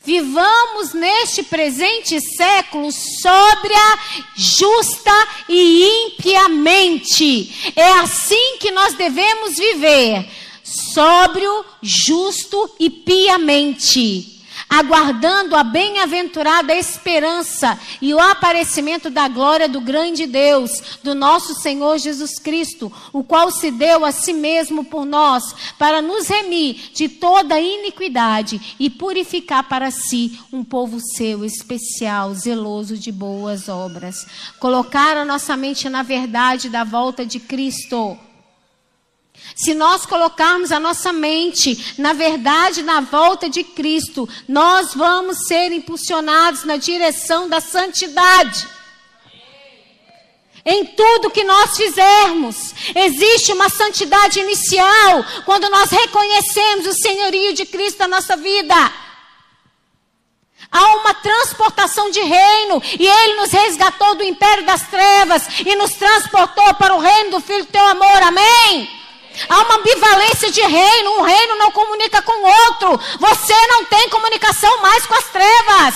vivamos neste presente século sóbria, justa e impiamente. É assim que nós devemos viver, sóbrio, justo e piamente aguardando a bem-aventurada esperança e o aparecimento da glória do grande Deus, do nosso Senhor Jesus Cristo, o qual se deu a si mesmo por nós, para nos remir de toda iniquidade e purificar para si um povo seu especial, zeloso de boas obras. Colocar a nossa mente na verdade da volta de Cristo se nós colocarmos a nossa mente na verdade, na volta de Cristo, nós vamos ser impulsionados na direção da santidade. Em tudo que nós fizermos, existe uma santidade inicial quando nós reconhecemos o senhorio de Cristo na nossa vida. Há uma transportação de reino e Ele nos resgatou do império das trevas e nos transportou para o reino do Filho do Teu amor. Amém? Há uma ambivalência de reino, um reino não comunica com o outro. Você não tem comunicação mais com as trevas.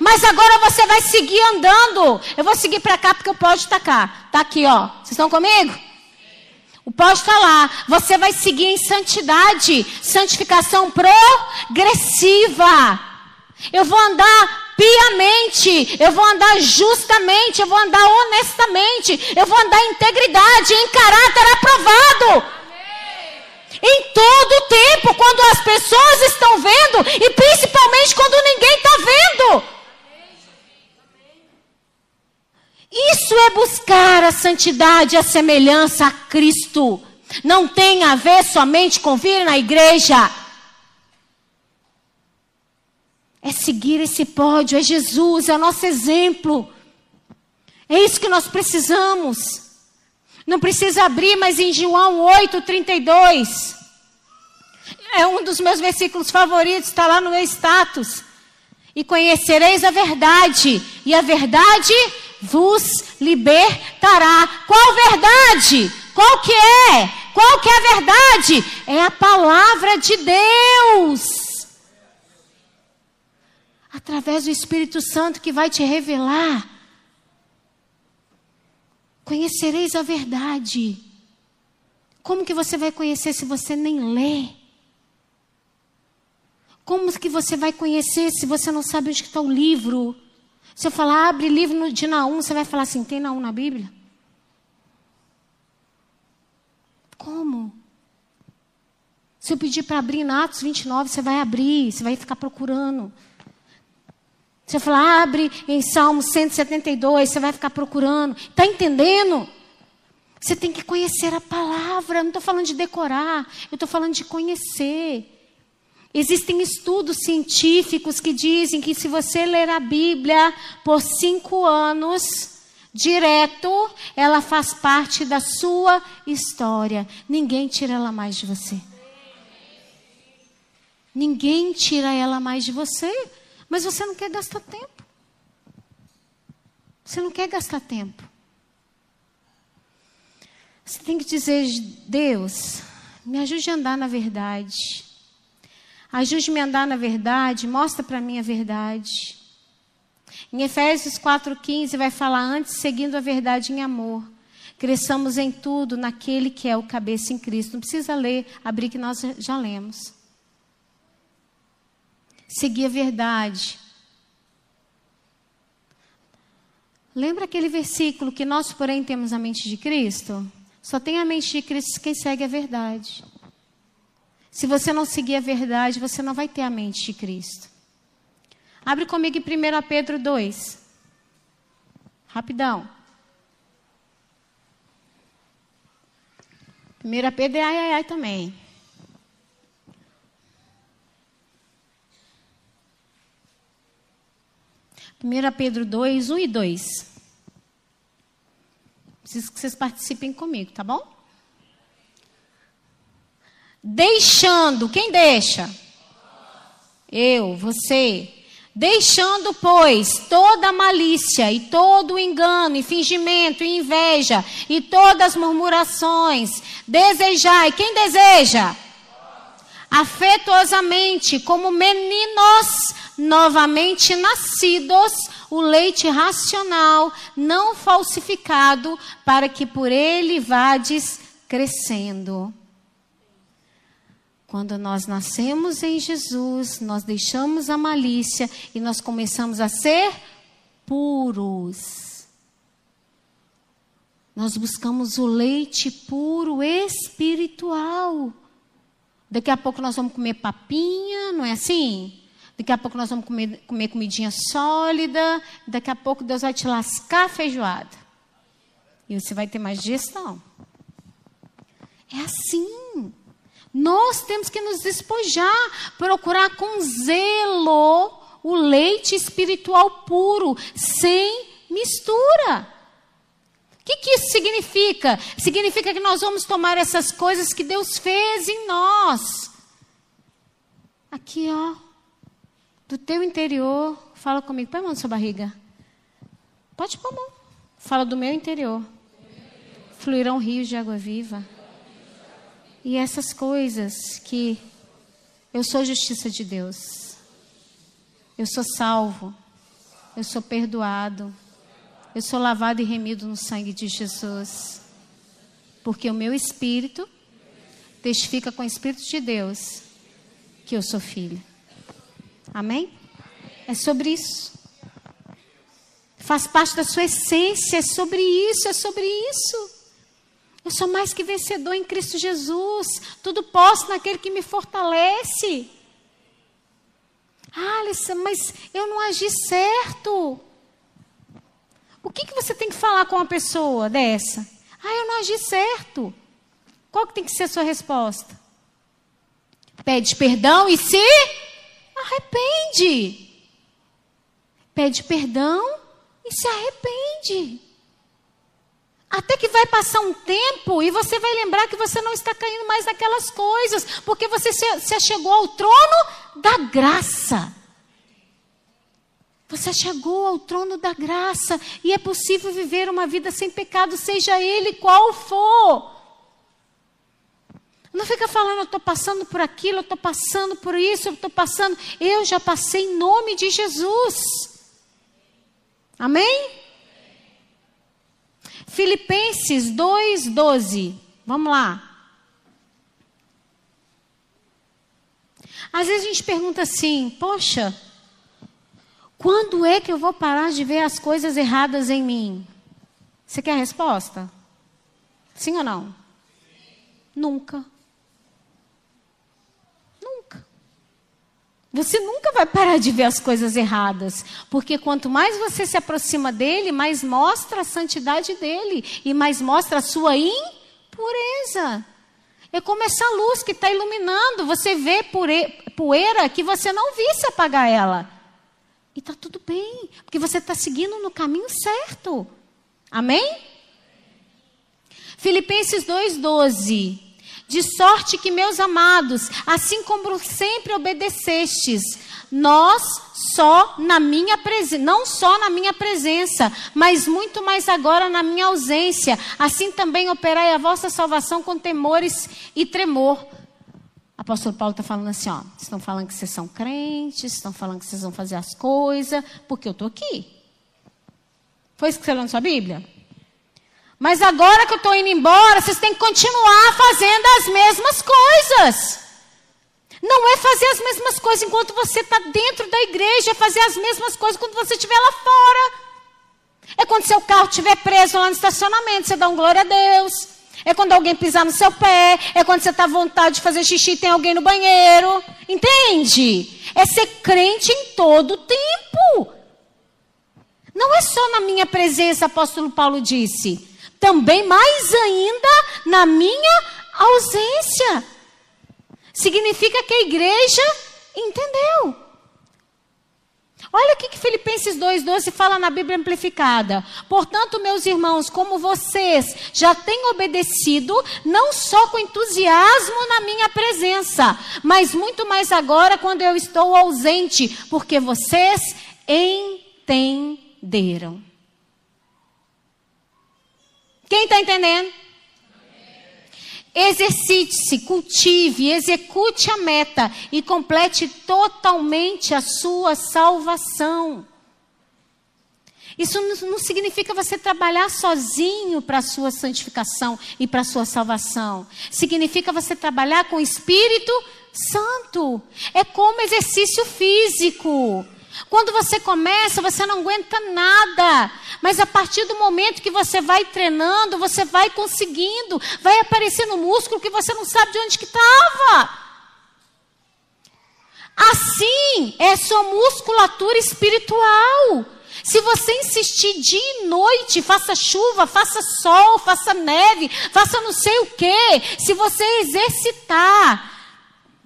Mas agora você vai seguir andando. Eu vou seguir para cá porque o pó está cá. Está aqui, ó. Vocês estão comigo? O pó está lá. Você vai seguir em santidade, santificação progressiva. Eu vou andar piamente, eu vou andar justamente, eu vou andar honestamente, eu vou andar em integridade, em caráter aprovado. Em todo o tempo, quando as pessoas estão vendo e principalmente quando ninguém está vendo. Isso é buscar a santidade, a semelhança a Cristo. Não tem a ver somente com vir na igreja é seguir esse pódio, é Jesus, é o nosso exemplo. É isso que nós precisamos. Não precisa abrir, mas em João 8, 32. É um dos meus versículos favoritos, está lá no meu status. E conhecereis a verdade, e a verdade vos libertará. Qual verdade? Qual que é? Qual que é a verdade? É a palavra de Deus através do Espírito Santo que vai te revelar. Conhecereis a verdade. Como que você vai conhecer se você nem lê? Como que você vai conhecer se você não sabe onde está o livro? Se eu falar, abre livro de Naum, você vai falar assim, tem Naum na Bíblia? Como? Se eu pedir para abrir em Atos 29, você vai abrir, você vai ficar procurando. Você fala, abre em Salmo 172, você vai ficar procurando. Está entendendo? Você tem que conhecer a palavra. Eu não estou falando de decorar, eu estou falando de conhecer. Existem estudos científicos que dizem que se você ler a Bíblia por cinco anos, direto, ela faz parte da sua história. Ninguém tira ela mais de você. Ninguém tira ela mais de você. Mas você não quer gastar tempo. Você não quer gastar tempo. Você tem que dizer, Deus, me ajude a andar na verdade. Ajude-me a andar na verdade, mostra para mim a verdade. Em Efésios 4,15 vai falar antes, seguindo a verdade em amor. Cresçamos em tudo naquele que é o cabeça em Cristo. Não precisa ler, abrir que nós já lemos. Seguir a verdade. Lembra aquele versículo que nós, porém, temos a mente de Cristo? Só tem a mente de Cristo quem segue a verdade. Se você não seguir a verdade, você não vai ter a mente de Cristo. Abre comigo em 1 Pedro 2. Rapidão. 1 Pedro é ai, ai, ai também. Primeira Pedro 2, 1 e 2. Preciso que vocês participem comigo, tá bom? Deixando, quem deixa? Eu, você. Deixando, pois, toda malícia e todo engano e fingimento e inveja e todas as murmurações, desejai, quem deseja? Afetuosamente, como meninos novamente nascidos, o leite racional, não falsificado, para que por ele vades crescendo. Quando nós nascemos em Jesus, nós deixamos a malícia e nós começamos a ser puros. Nós buscamos o leite puro espiritual. Daqui a pouco nós vamos comer papinha, não é assim? Daqui a pouco nós vamos comer, comer comidinha sólida. Daqui a pouco Deus vai te lascar a feijoada. E você vai ter mais digestão. É assim. Nós temos que nos despojar, procurar com zelo o leite espiritual puro, sem mistura. O que, que isso significa? Significa que nós vamos tomar essas coisas que Deus fez em nós. Aqui, ó, do teu interior, fala comigo, põe a mão na sua barriga. Pode pôr a mão. Fala do meu interior. Fluirão rios de água viva. E essas coisas que eu sou justiça de Deus. Eu sou salvo. Eu sou perdoado. Eu sou lavado e remido no sangue de Jesus. Porque o meu espírito testifica com o espírito de Deus que eu sou filho. Amém? É sobre isso. Faz parte da sua essência, é sobre isso, é sobre isso. Eu sou mais que vencedor em Cristo Jesus. Tudo posso naquele que me fortalece. Ah, mas eu não agi certo. O que, que você tem que falar com uma pessoa dessa? Ah, eu não agi certo. Qual que tem que ser a sua resposta? Pede perdão e se arrepende. Pede perdão e se arrepende. Até que vai passar um tempo e você vai lembrar que você não está caindo mais naquelas coisas, porque você se, se chegou ao trono da graça. Você chegou ao trono da graça e é possível viver uma vida sem pecado, seja ele qual for. Não fica falando, eu estou passando por aquilo, eu estou passando por isso, eu estou passando. Eu já passei em nome de Jesus. Amém? Filipenses 2,12. Vamos lá. Às vezes a gente pergunta assim: poxa, quando é que eu vou parar de ver as coisas erradas em mim? Você quer a resposta? Sim ou não? Nunca. Você nunca vai parar de ver as coisas erradas, porque quanto mais você se aproxima dele, mais mostra a santidade dele e mais mostra a sua impureza. É como essa luz que está iluminando, você vê poeira que você não visse apagar ela. E está tudo bem, porque você está seguindo no caminho certo. Amém? Filipenses 2,12 De sorte que, meus amados, assim como sempre obedecestes, nós só na minha presença, não só na minha presença, mas muito mais agora na minha ausência. Assim também operai a vossa salvação com temores e tremor. Apóstolo Paulo está falando assim, ó, vocês estão falando que vocês são crentes, estão falando que vocês vão fazer as coisas, porque eu estou aqui. Foi isso que você leu na sua Bíblia? Mas agora que eu estou indo embora, vocês têm que continuar fazendo as mesmas coisas. Não é fazer as mesmas coisas enquanto você está dentro da igreja, é fazer as mesmas coisas quando você estiver lá fora. É quando seu carro estiver preso lá no estacionamento, você dá um glória a Deus. É quando alguém pisar no seu pé. É quando você está à vontade de fazer xixi e tem alguém no banheiro. Entende? É ser crente em todo tempo. Não é só na minha presença, apóstolo Paulo disse. Também mais ainda na minha ausência. Significa que a igreja entendeu. Olha o que Filipenses 2,12 fala na Bíblia Amplificada. Portanto, meus irmãos, como vocês já têm obedecido, não só com entusiasmo na minha presença, mas muito mais agora quando eu estou ausente, porque vocês entenderam. Quem está entendendo? Exercite-se, cultive, execute a meta e complete totalmente a sua salvação. Isso não significa você trabalhar sozinho para a sua santificação e para a sua salvação. Significa você trabalhar com o Espírito Santo. É como exercício físico. Quando você começa, você não aguenta nada. Mas a partir do momento que você vai treinando, você vai conseguindo, vai aparecendo músculo que você não sabe de onde que estava. Assim é sua musculatura espiritual. Se você insistir dia e noite, faça chuva, faça sol, faça neve, faça não sei o quê. Se você exercitar,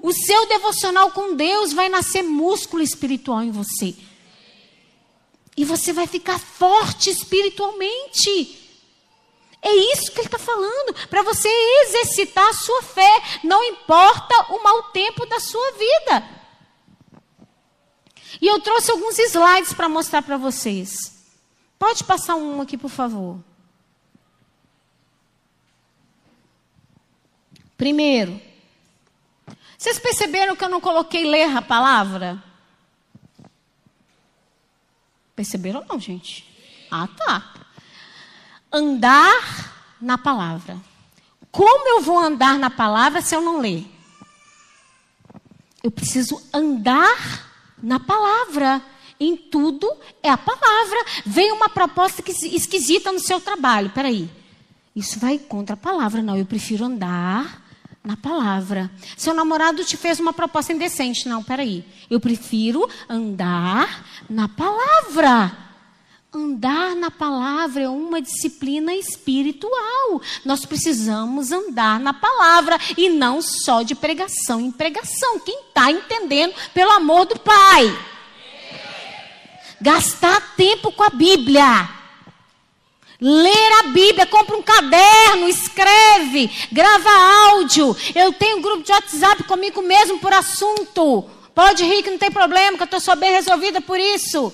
o seu devocional com Deus vai nascer músculo espiritual em você. E você vai ficar forte espiritualmente. É isso que ele está falando. Para você exercitar a sua fé. Não importa o mau tempo da sua vida. E eu trouxe alguns slides para mostrar para vocês. Pode passar um aqui, por favor. Primeiro, vocês perceberam que eu não coloquei ler a palavra? Perceberam não, gente? Ah, tá. Andar na palavra. Como eu vou andar na palavra se eu não ler? Eu preciso andar na palavra. Em tudo é a palavra. Vem uma proposta esquisita no seu trabalho. Peraí. Isso vai contra a palavra. Não, eu prefiro andar na palavra. Seu namorado te fez uma proposta indecente. Não, peraí. Eu prefiro andar na palavra. Andar na palavra é uma disciplina espiritual. Nós precisamos andar na palavra e não só de pregação em pregação. Quem está entendendo, pelo amor do Pai? Gastar tempo com a Bíblia. Ler a Bíblia, compra um caderno, escreve, grava áudio. Eu tenho um grupo de WhatsApp comigo mesmo por assunto. Pode rir que não tem problema, que eu estou só bem resolvida por isso.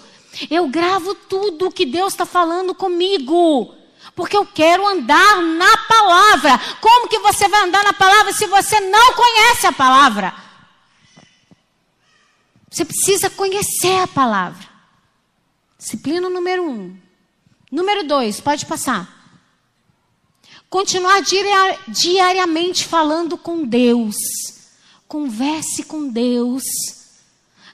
Eu gravo tudo o que Deus está falando comigo. Porque eu quero andar na palavra. Como que você vai andar na palavra se você não conhece a palavra? Você precisa conhecer a palavra. Disciplina número um. Número dois, pode passar. Continuar diariamente falando com Deus. Converse com Deus.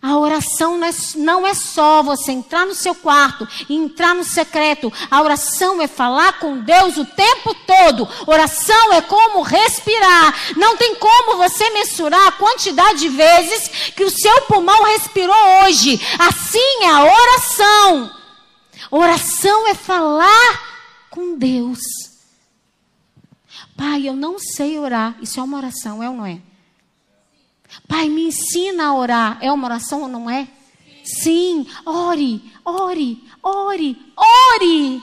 A oração é, não é, só você entrar no seu quarto e entrar no secreto. A oração é falar com Deus o tempo todo. Oração é como respirar. Não tem como você mensurar a quantidade de vezes que o seu pulmão respirou hoje. Assim é a oração. Oração é falar com Deus. Pai, eu não sei orar. Isso é uma oração, é ou não é? Pai, me ensina a orar. É uma oração ou não é? Sim, ore, ore, ore, ore.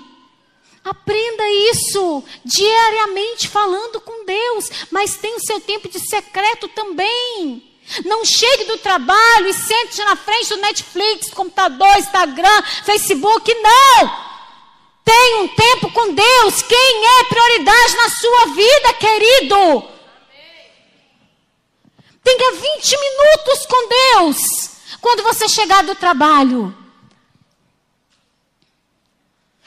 Aprenda isso diariamente falando com Deus, mas tem o seu tempo de secreto também. Não chegue do trabalho e sente na frente do Netflix, computador, Instagram, Facebook, não. Tem um tempo com Deus. Quem é prioridade na sua vida, querido? Tenha 20 minutos com Deus quando você chegar do trabalho.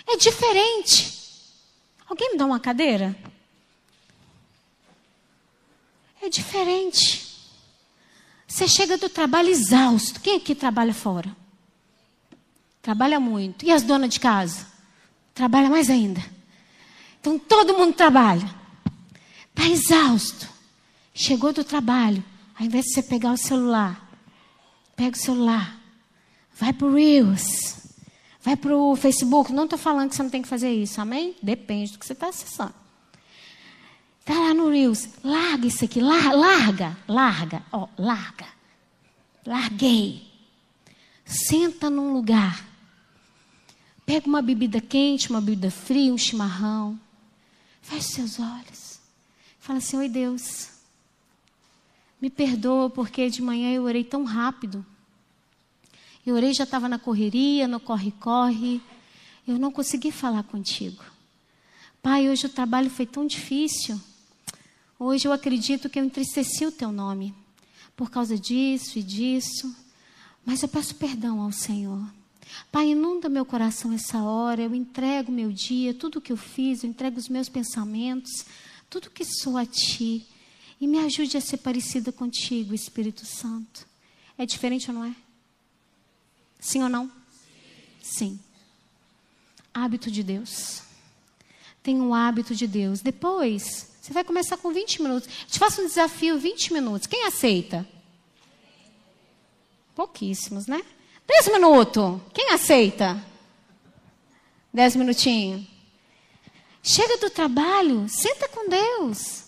É diferente. Alguém me dá uma cadeira? É diferente. Você chega do trabalho exausto. Quem aqui trabalha fora? Trabalha muito. E as donas de casa? Trabalha mais ainda. Então todo mundo trabalha. Está exausto. Chegou do trabalho. Ao invés de você pegar o celular, pega o celular, vai para o Reels, vai para o Facebook. Não estou falando que você não tem que fazer isso, amém? Depende do que você está acessando. Está lá no Reels, larga isso aqui, larga, larga, ó, larga. Larguei. Senta num lugar. Pega uma bebida quente, uma bebida fria, um chimarrão. Feche seus olhos. Fala assim: Oi, Deus. Me perdoa porque de manhã eu orei tão rápido. Eu orei, já estava na correria, no corre-corre. Eu não consegui falar contigo. Pai, hoje o trabalho foi tão difícil. Hoje eu acredito que eu entristeci o teu nome por causa disso e disso. Mas eu peço perdão ao Senhor. Pai, inunda meu coração essa hora. Eu entrego meu dia, tudo o que eu fiz, eu entrego os meus pensamentos, tudo que sou a Ti. E me ajude a ser parecida contigo, Espírito Santo. É diferente ou não é? Sim ou não? Sim. Hábito de Deus. Tem um hábito de Deus. Depois, você vai começar com 20 minutos. Te faço um desafio, 20 minutos. Quem aceita? Pouquíssimos, né? 10 minutos. Quem aceita? 10 minutinhos. Chega do trabalho, senta com Deus.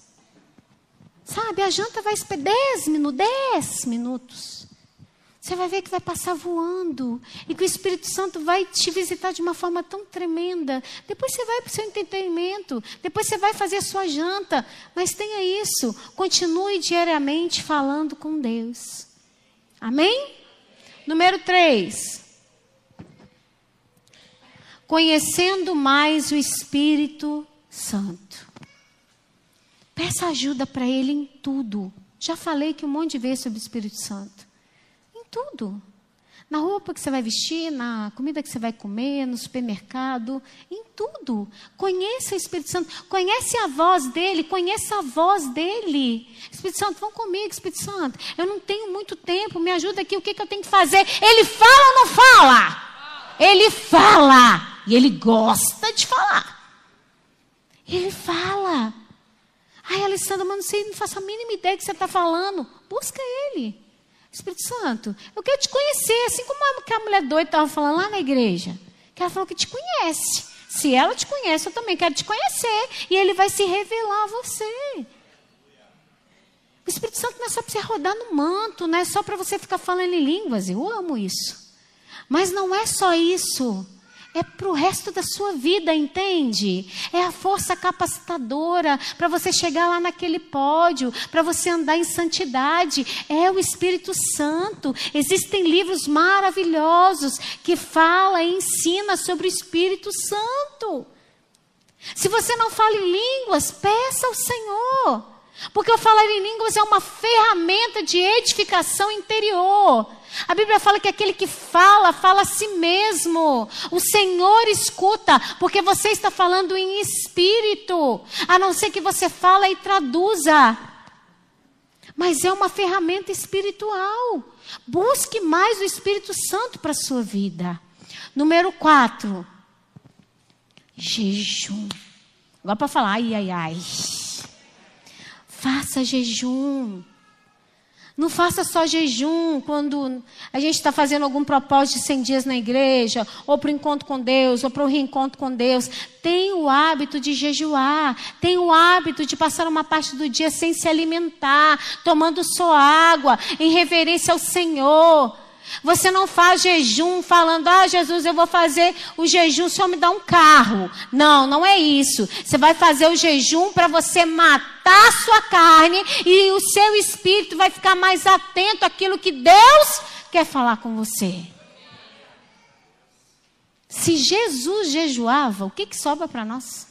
Sabe, a janta vai esperar 10 minutos, 10 minutos. Você vai ver que vai passar voando. E que o Espírito Santo vai te visitar de uma forma tão tremenda. Depois você vai para o seu entretenimento. Depois você vai fazer a sua janta. Mas tenha isso. Continue diariamente falando com Deus. Amém? Número 3. Conhecendo mais o Espírito Santo. Peça ajuda para Ele em tudo. Já falei que um monte de vezes sobre o Espírito Santo. Em tudo. Na roupa que você vai vestir, na comida que você vai comer, no supermercado, em tudo. Conheça o Espírito Santo, conhece a voz dele, conheça a voz dele. Espírito Santo, vão comigo, Espírito Santo. Eu não tenho muito tempo, me ajuda aqui, o que, que eu tenho que fazer? Ele fala ou não fala? Ele fala. E ele gosta de falar. Ele fala. Ai, Alessandra, mas não sei, não faço a mínima ideia que você está falando. Busca ele. Espírito Santo, eu quero te conhecer, assim como a mulher doida estava falando lá na igreja. Que ela falou que te conhece. Se ela te conhece, eu também quero te conhecer. E ele vai se revelar a você. O Espírito Santo não é só para você rodar no manto, não é só para você ficar falando em línguas. Eu amo isso. Mas não é só isso é para o resto da sua vida, entende? É a força capacitadora para você chegar lá naquele pódio, para você andar em santidade. É o Espírito Santo. Existem livros maravilhosos que fala e ensina sobre o Espírito Santo. Se você não fala em línguas, peça ao Senhor. Porque o falar em línguas é uma ferramenta de edificação interior. A Bíblia fala que aquele que fala, fala a si mesmo. O Senhor escuta, porque você está falando em espírito, a não ser que você fala e traduza. Mas é uma ferramenta espiritual. Busque mais o Espírito Santo para a sua vida. Número 4. Jejum. Agora para falar, ai, ai, ai. Faça jejum. Não faça só jejum quando a gente está fazendo algum propósito de 100 dias na igreja, ou para o encontro com Deus, ou para o reencontro com Deus. Tem o hábito de jejuar, tem o hábito de passar uma parte do dia sem se alimentar, tomando só água, em reverência ao Senhor. Você não faz jejum falando, ah, Jesus, eu vou fazer o jejum, Senhor me dá um carro. Não, não é isso. Você vai fazer o jejum para você matar a sua carne e o seu espírito vai ficar mais atento àquilo que Deus quer falar com você. Se Jesus jejuava, o que, que sobra para nós?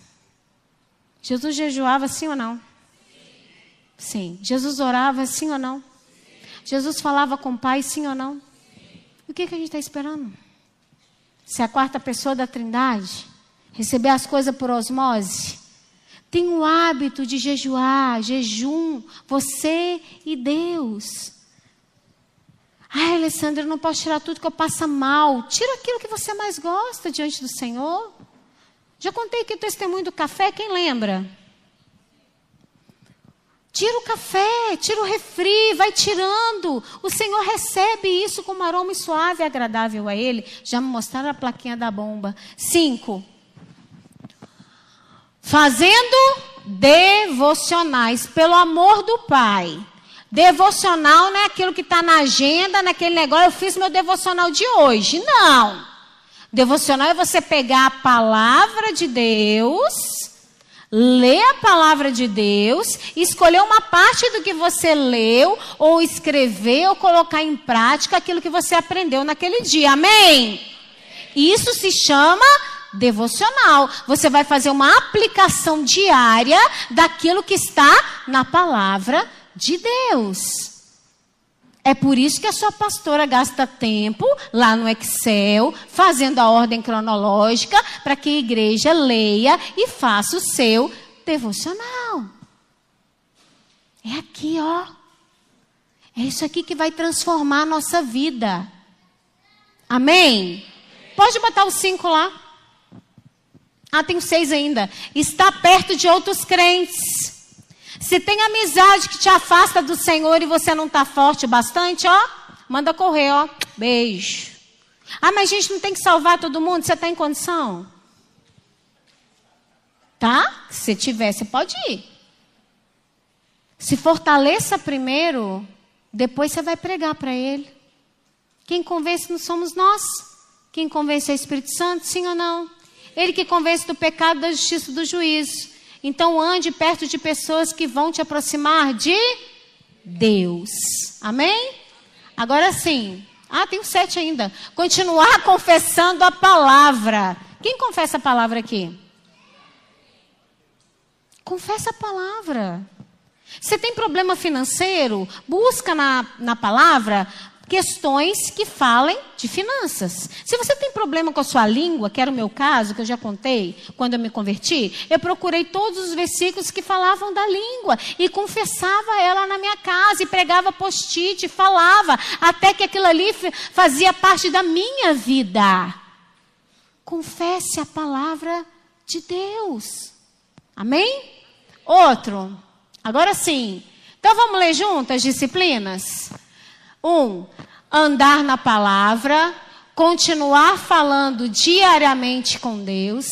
Jesus jejuava sim ou não? Sim. Jesus orava sim ou não? Jesus falava com o Pai sim ou não? O que, que a gente está esperando? Se a quarta pessoa da Trindade receber as coisas por osmose, tem o hábito de jejuar, jejum, você e Deus. Ai, Alessandra, eu não posso tirar tudo que eu passo mal. Tira aquilo que você mais gosta diante do Senhor. Já contei aqui o testemunho do café, quem lembra? Tira o café, tira o refri, vai tirando. O Senhor recebe isso como aroma suave e agradável a Ele. Já me mostraram a plaquinha da bomba. Cinco. Fazendo devocionais pelo amor do Pai. Devocional não é aquilo que está na agenda, naquele negócio. Eu fiz meu devocional de hoje. Não. Devocional é você pegar a palavra de Deus ler a palavra de Deus, escolher uma parte do que você leu, ou escrever, ou colocar em prática aquilo que você aprendeu naquele dia. Amém? Isso se chama devocional. Você vai fazer uma aplicação diária daquilo que está na palavra de Deus. É por isso que a sua pastora gasta tempo lá no Excel, fazendo a ordem cronológica, para que a igreja leia e faça o seu devocional. É aqui, ó. É isso aqui que vai transformar a nossa vida. Amém? Pode botar os cinco lá. Ah, tem seis ainda. Está perto de outros crentes. Se tem amizade que te afasta do Senhor e você não está forte bastante, ó, manda correr, ó. Beijo. Ah, mas a gente não tem que salvar todo mundo? Você está em condição? Tá? Se tiver, você pode ir. Se fortaleça primeiro, depois você vai pregar para ele. Quem convence não somos nós. Quem convence é o Espírito Santo, sim ou não? Ele que convence do pecado, da justiça do juízo. Então ande perto de pessoas que vão te aproximar de Deus. Amém? Agora sim. Ah, tem sete ainda. Continuar confessando a palavra. Quem confessa a palavra aqui? Confessa a palavra. Você tem problema financeiro? Busca na, na palavra questões que falem de finanças. Se você tem problema com a sua língua, que era o meu caso, que eu já contei quando eu me converti, eu procurei todos os versículos que falavam da língua e confessava ela na minha casa e pregava post-it, falava, até que aquilo ali fazia parte da minha vida. Confesse a palavra de Deus. Amém? Outro. Agora sim. Então vamos ler juntas disciplinas? Um, andar na palavra, continuar falando diariamente com Deus,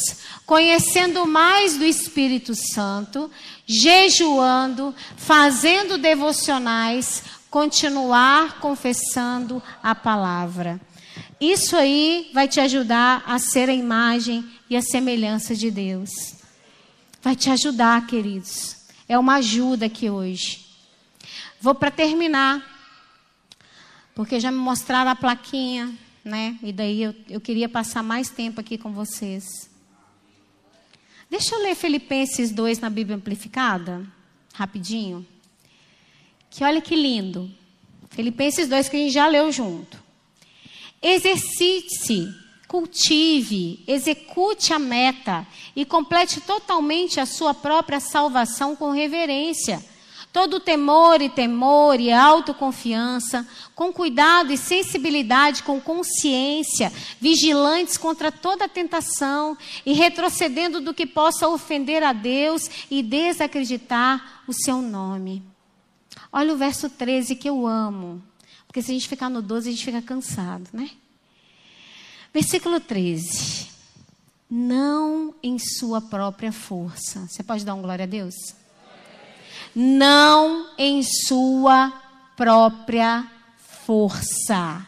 conhecendo mais do Espírito Santo, jejuando, fazendo devocionais, continuar confessando a palavra. Isso aí vai te ajudar a ser a imagem e a semelhança de Deus. Vai te ajudar, queridos. É uma ajuda aqui hoje. Vou para terminar porque já me mostraram a plaquinha, né? E daí eu, eu queria passar mais tempo aqui com vocês. Deixa eu ler Filipenses 2 na Bíblia Amplificada, rapidinho. Que olha que lindo. Filipenses 2 que a gente já leu junto. Exercite-se, cultive, execute a meta e complete totalmente a sua própria salvação com reverência todo temor e temor e autoconfiança, com cuidado e sensibilidade, com consciência, vigilantes contra toda tentação e retrocedendo do que possa ofender a Deus e desacreditar o seu nome. Olha o verso 13 que eu amo, porque se a gente ficar no 12 a gente fica cansado, né? Versículo 13. Não em sua própria força. Você pode dar um glória a Deus? Não em sua própria força.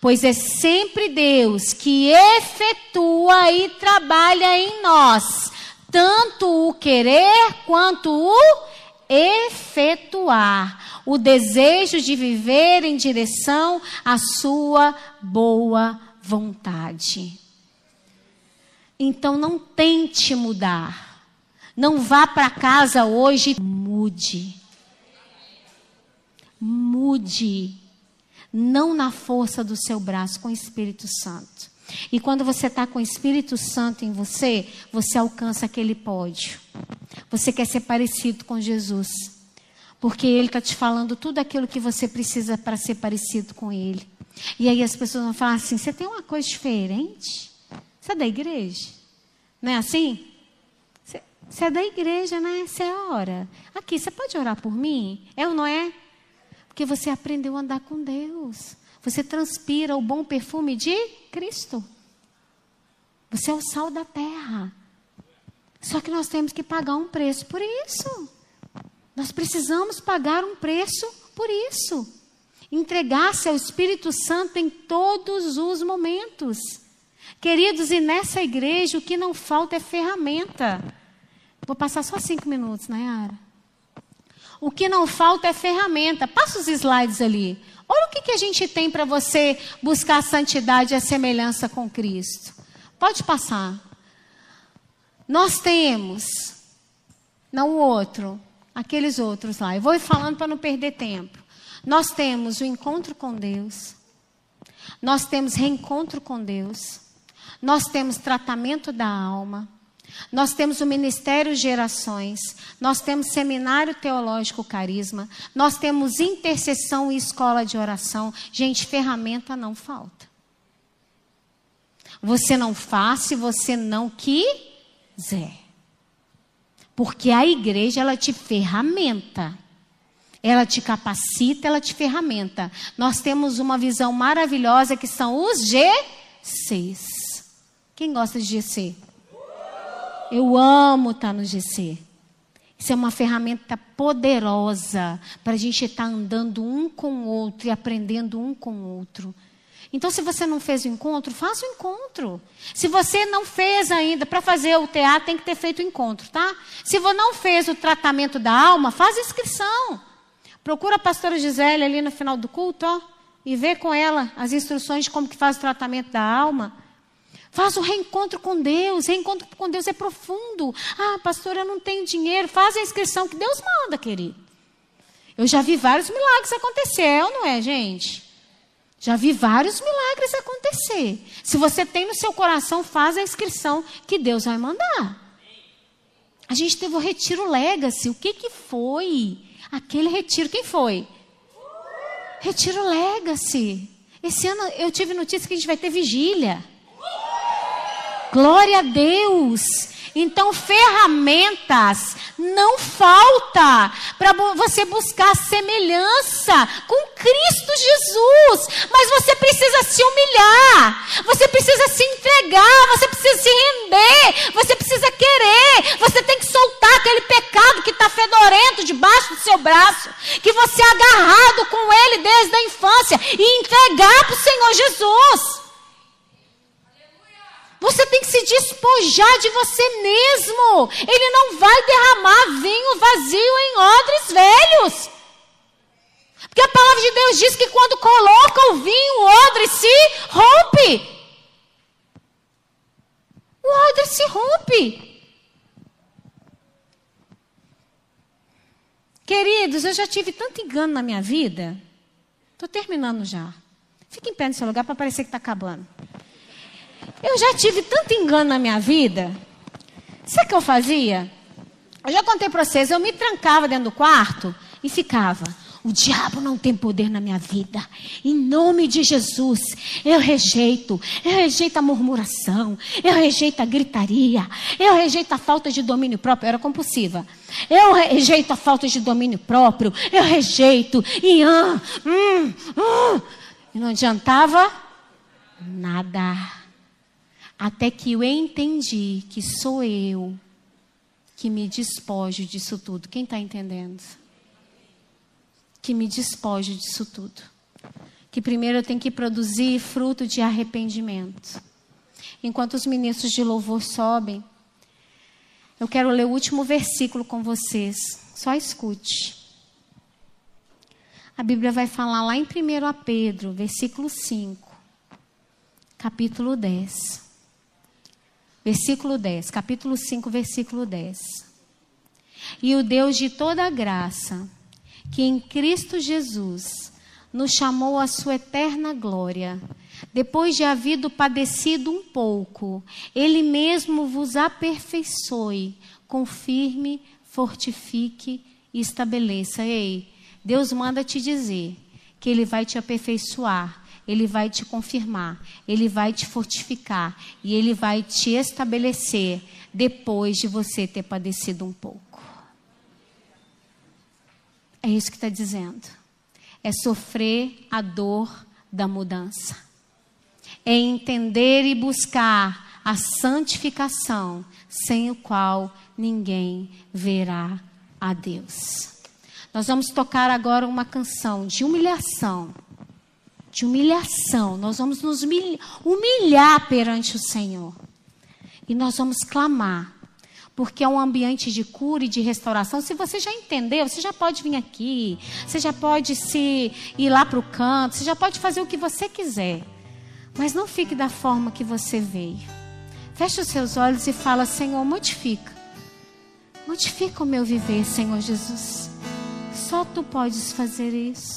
pois é sempre Deus que efetua e trabalha em nós, tanto o querer quanto o efetuar, o desejo de viver em direção à sua boa vontade. Então não tente mudar. Não vá para casa hoje, mude. Mude não na força do seu braço, com o Espírito Santo. E quando você está com o Espírito Santo em você, você alcança aquele pódio. Você quer ser parecido com Jesus. Porque Ele está te falando tudo aquilo que você precisa para ser parecido com Ele. E aí as pessoas vão falar assim: você tem uma coisa diferente? Você é da igreja? Não é assim? Você, é da igreja, né? Você ora. Aqui, você pode orar por mim? Eu não é? Porque você aprendeu a andar com Deus. Você transpira o bom perfume de Cristo. Você é o sal da terra. Só que nós temos que pagar um preço por isso. Nós precisamos pagar um preço por isso. Entregar-se ao Espírito Santo em todos os momentos. Queridos, e nessa igreja o que não falta é ferramenta. Vou passar só cinco minutos, Nayara. O que não falta é ferramenta. Passa os slides ali. Olha o que, que a gente tem para você buscar a santidade e a semelhança com Cristo. Pode passar. Nós temos, não o outro, aqueles outros lá. Eu vou falando para não perder tempo. Nós temos o encontro com Deus. Nós temos reencontro com Deus. Nós temos tratamento da alma. Nós temos o Ministério Gerações, nós temos Seminário Teológico Carisma, nós temos intercessão e escola de oração. Gente, ferramenta não falta. Você não faz se você não quiser. Porque a igreja, ela te ferramenta. Ela te capacita, ela te ferramenta. Nós temos uma visão maravilhosa que são os G6. Quem gosta de GC? Eu amo estar no GC. Isso é uma ferramenta poderosa para a gente estar andando um com o outro e aprendendo um com o outro. Então, se você não fez o encontro, faça o encontro. Se você não fez ainda, para fazer o teatro tem que ter feito o encontro, tá? Se você não fez o tratamento da alma, faz inscrição. Procura a pastora Gisele ali no final do culto, ó, e vê com ela as instruções de como que faz o tratamento da alma. Faz o reencontro com Deus. Reencontro com Deus é profundo. Ah, pastor, eu não tenho dinheiro. Faz a inscrição que Deus manda, querido. Eu já vi vários milagres acontecer, é ou não é, gente? Já vi vários milagres acontecer. Se você tem no seu coração, faz a inscrição que Deus vai mandar. A gente teve o retiro Legacy. O que, que foi? Aquele retiro, quem foi? Retiro Legacy. Esse ano eu tive notícia que a gente vai ter vigília. Glória a Deus. Então, ferramentas não falta para você buscar semelhança com Cristo Jesus. Mas você precisa se humilhar, você precisa se entregar, você precisa se render, você precisa querer. Você tem que soltar aquele pecado que está fedorento debaixo do seu braço, que você é agarrado com ele desde a infância e entregar para o Senhor Jesus. Você tem que se despojar de você mesmo. Ele não vai derramar vinho vazio em odres velhos. Porque a palavra de Deus diz que quando coloca o vinho, o odre se rompe. O odre se rompe. Queridos, eu já tive tanto engano na minha vida. Estou terminando já. Fique em pé no seu lugar para parecer que está acabando. Eu já tive tanto engano na minha vida. Sabe o que eu fazia? Eu já contei para vocês, eu me trancava dentro do quarto e ficava. O diabo não tem poder na minha vida. Em nome de Jesus, eu rejeito. Eu rejeito a murmuração. Eu rejeito a gritaria. Eu rejeito a falta de domínio próprio. Eu era compulsiva. Eu rejeito a falta de domínio próprio. Eu rejeito. E, ah, hum, hum. e não adiantava nada. Até que eu entendi que sou eu que me despojo disso tudo. Quem está entendendo? Que me despojo disso tudo. que primeiro eu tenho que produzir fruto de arrependimento. Enquanto os ministros de louvor sobem, eu quero ler o último versículo com vocês. Só escute. A Bíblia vai falar lá em 1 Pedro, versículo 5, capítulo 10. Versículo 10, capítulo 5, versículo 10. E o Deus de toda graça, que em Cristo Jesus nos chamou à sua eterna glória, depois de havido padecido um pouco, Ele mesmo vos aperfeiçoe, confirme, fortifique e estabeleça. Ei, Deus manda te dizer que Ele vai te aperfeiçoar, Ele vai te confirmar, Ele vai te fortificar e Ele vai te estabelecer depois de você ter padecido um pouco. É isso que está dizendo. É sofrer a dor da mudança. É entender e buscar a santificação, sem o qual ninguém verá a Deus. Nós vamos tocar agora uma canção de humilhação. De humilhação. Nós vamos nos humilhar perante o Senhor. E nós vamos clamar porque é um ambiente de cura e de restauração. Se você já entendeu, você já pode vir aqui, você já pode se ir lá para o canto, você já pode fazer o que você quiser. Mas não fique da forma que você veio. Feche os seus olhos e fala: Senhor, modifica. Modifica o meu viver, Senhor Jesus. Só tu podes fazer isso.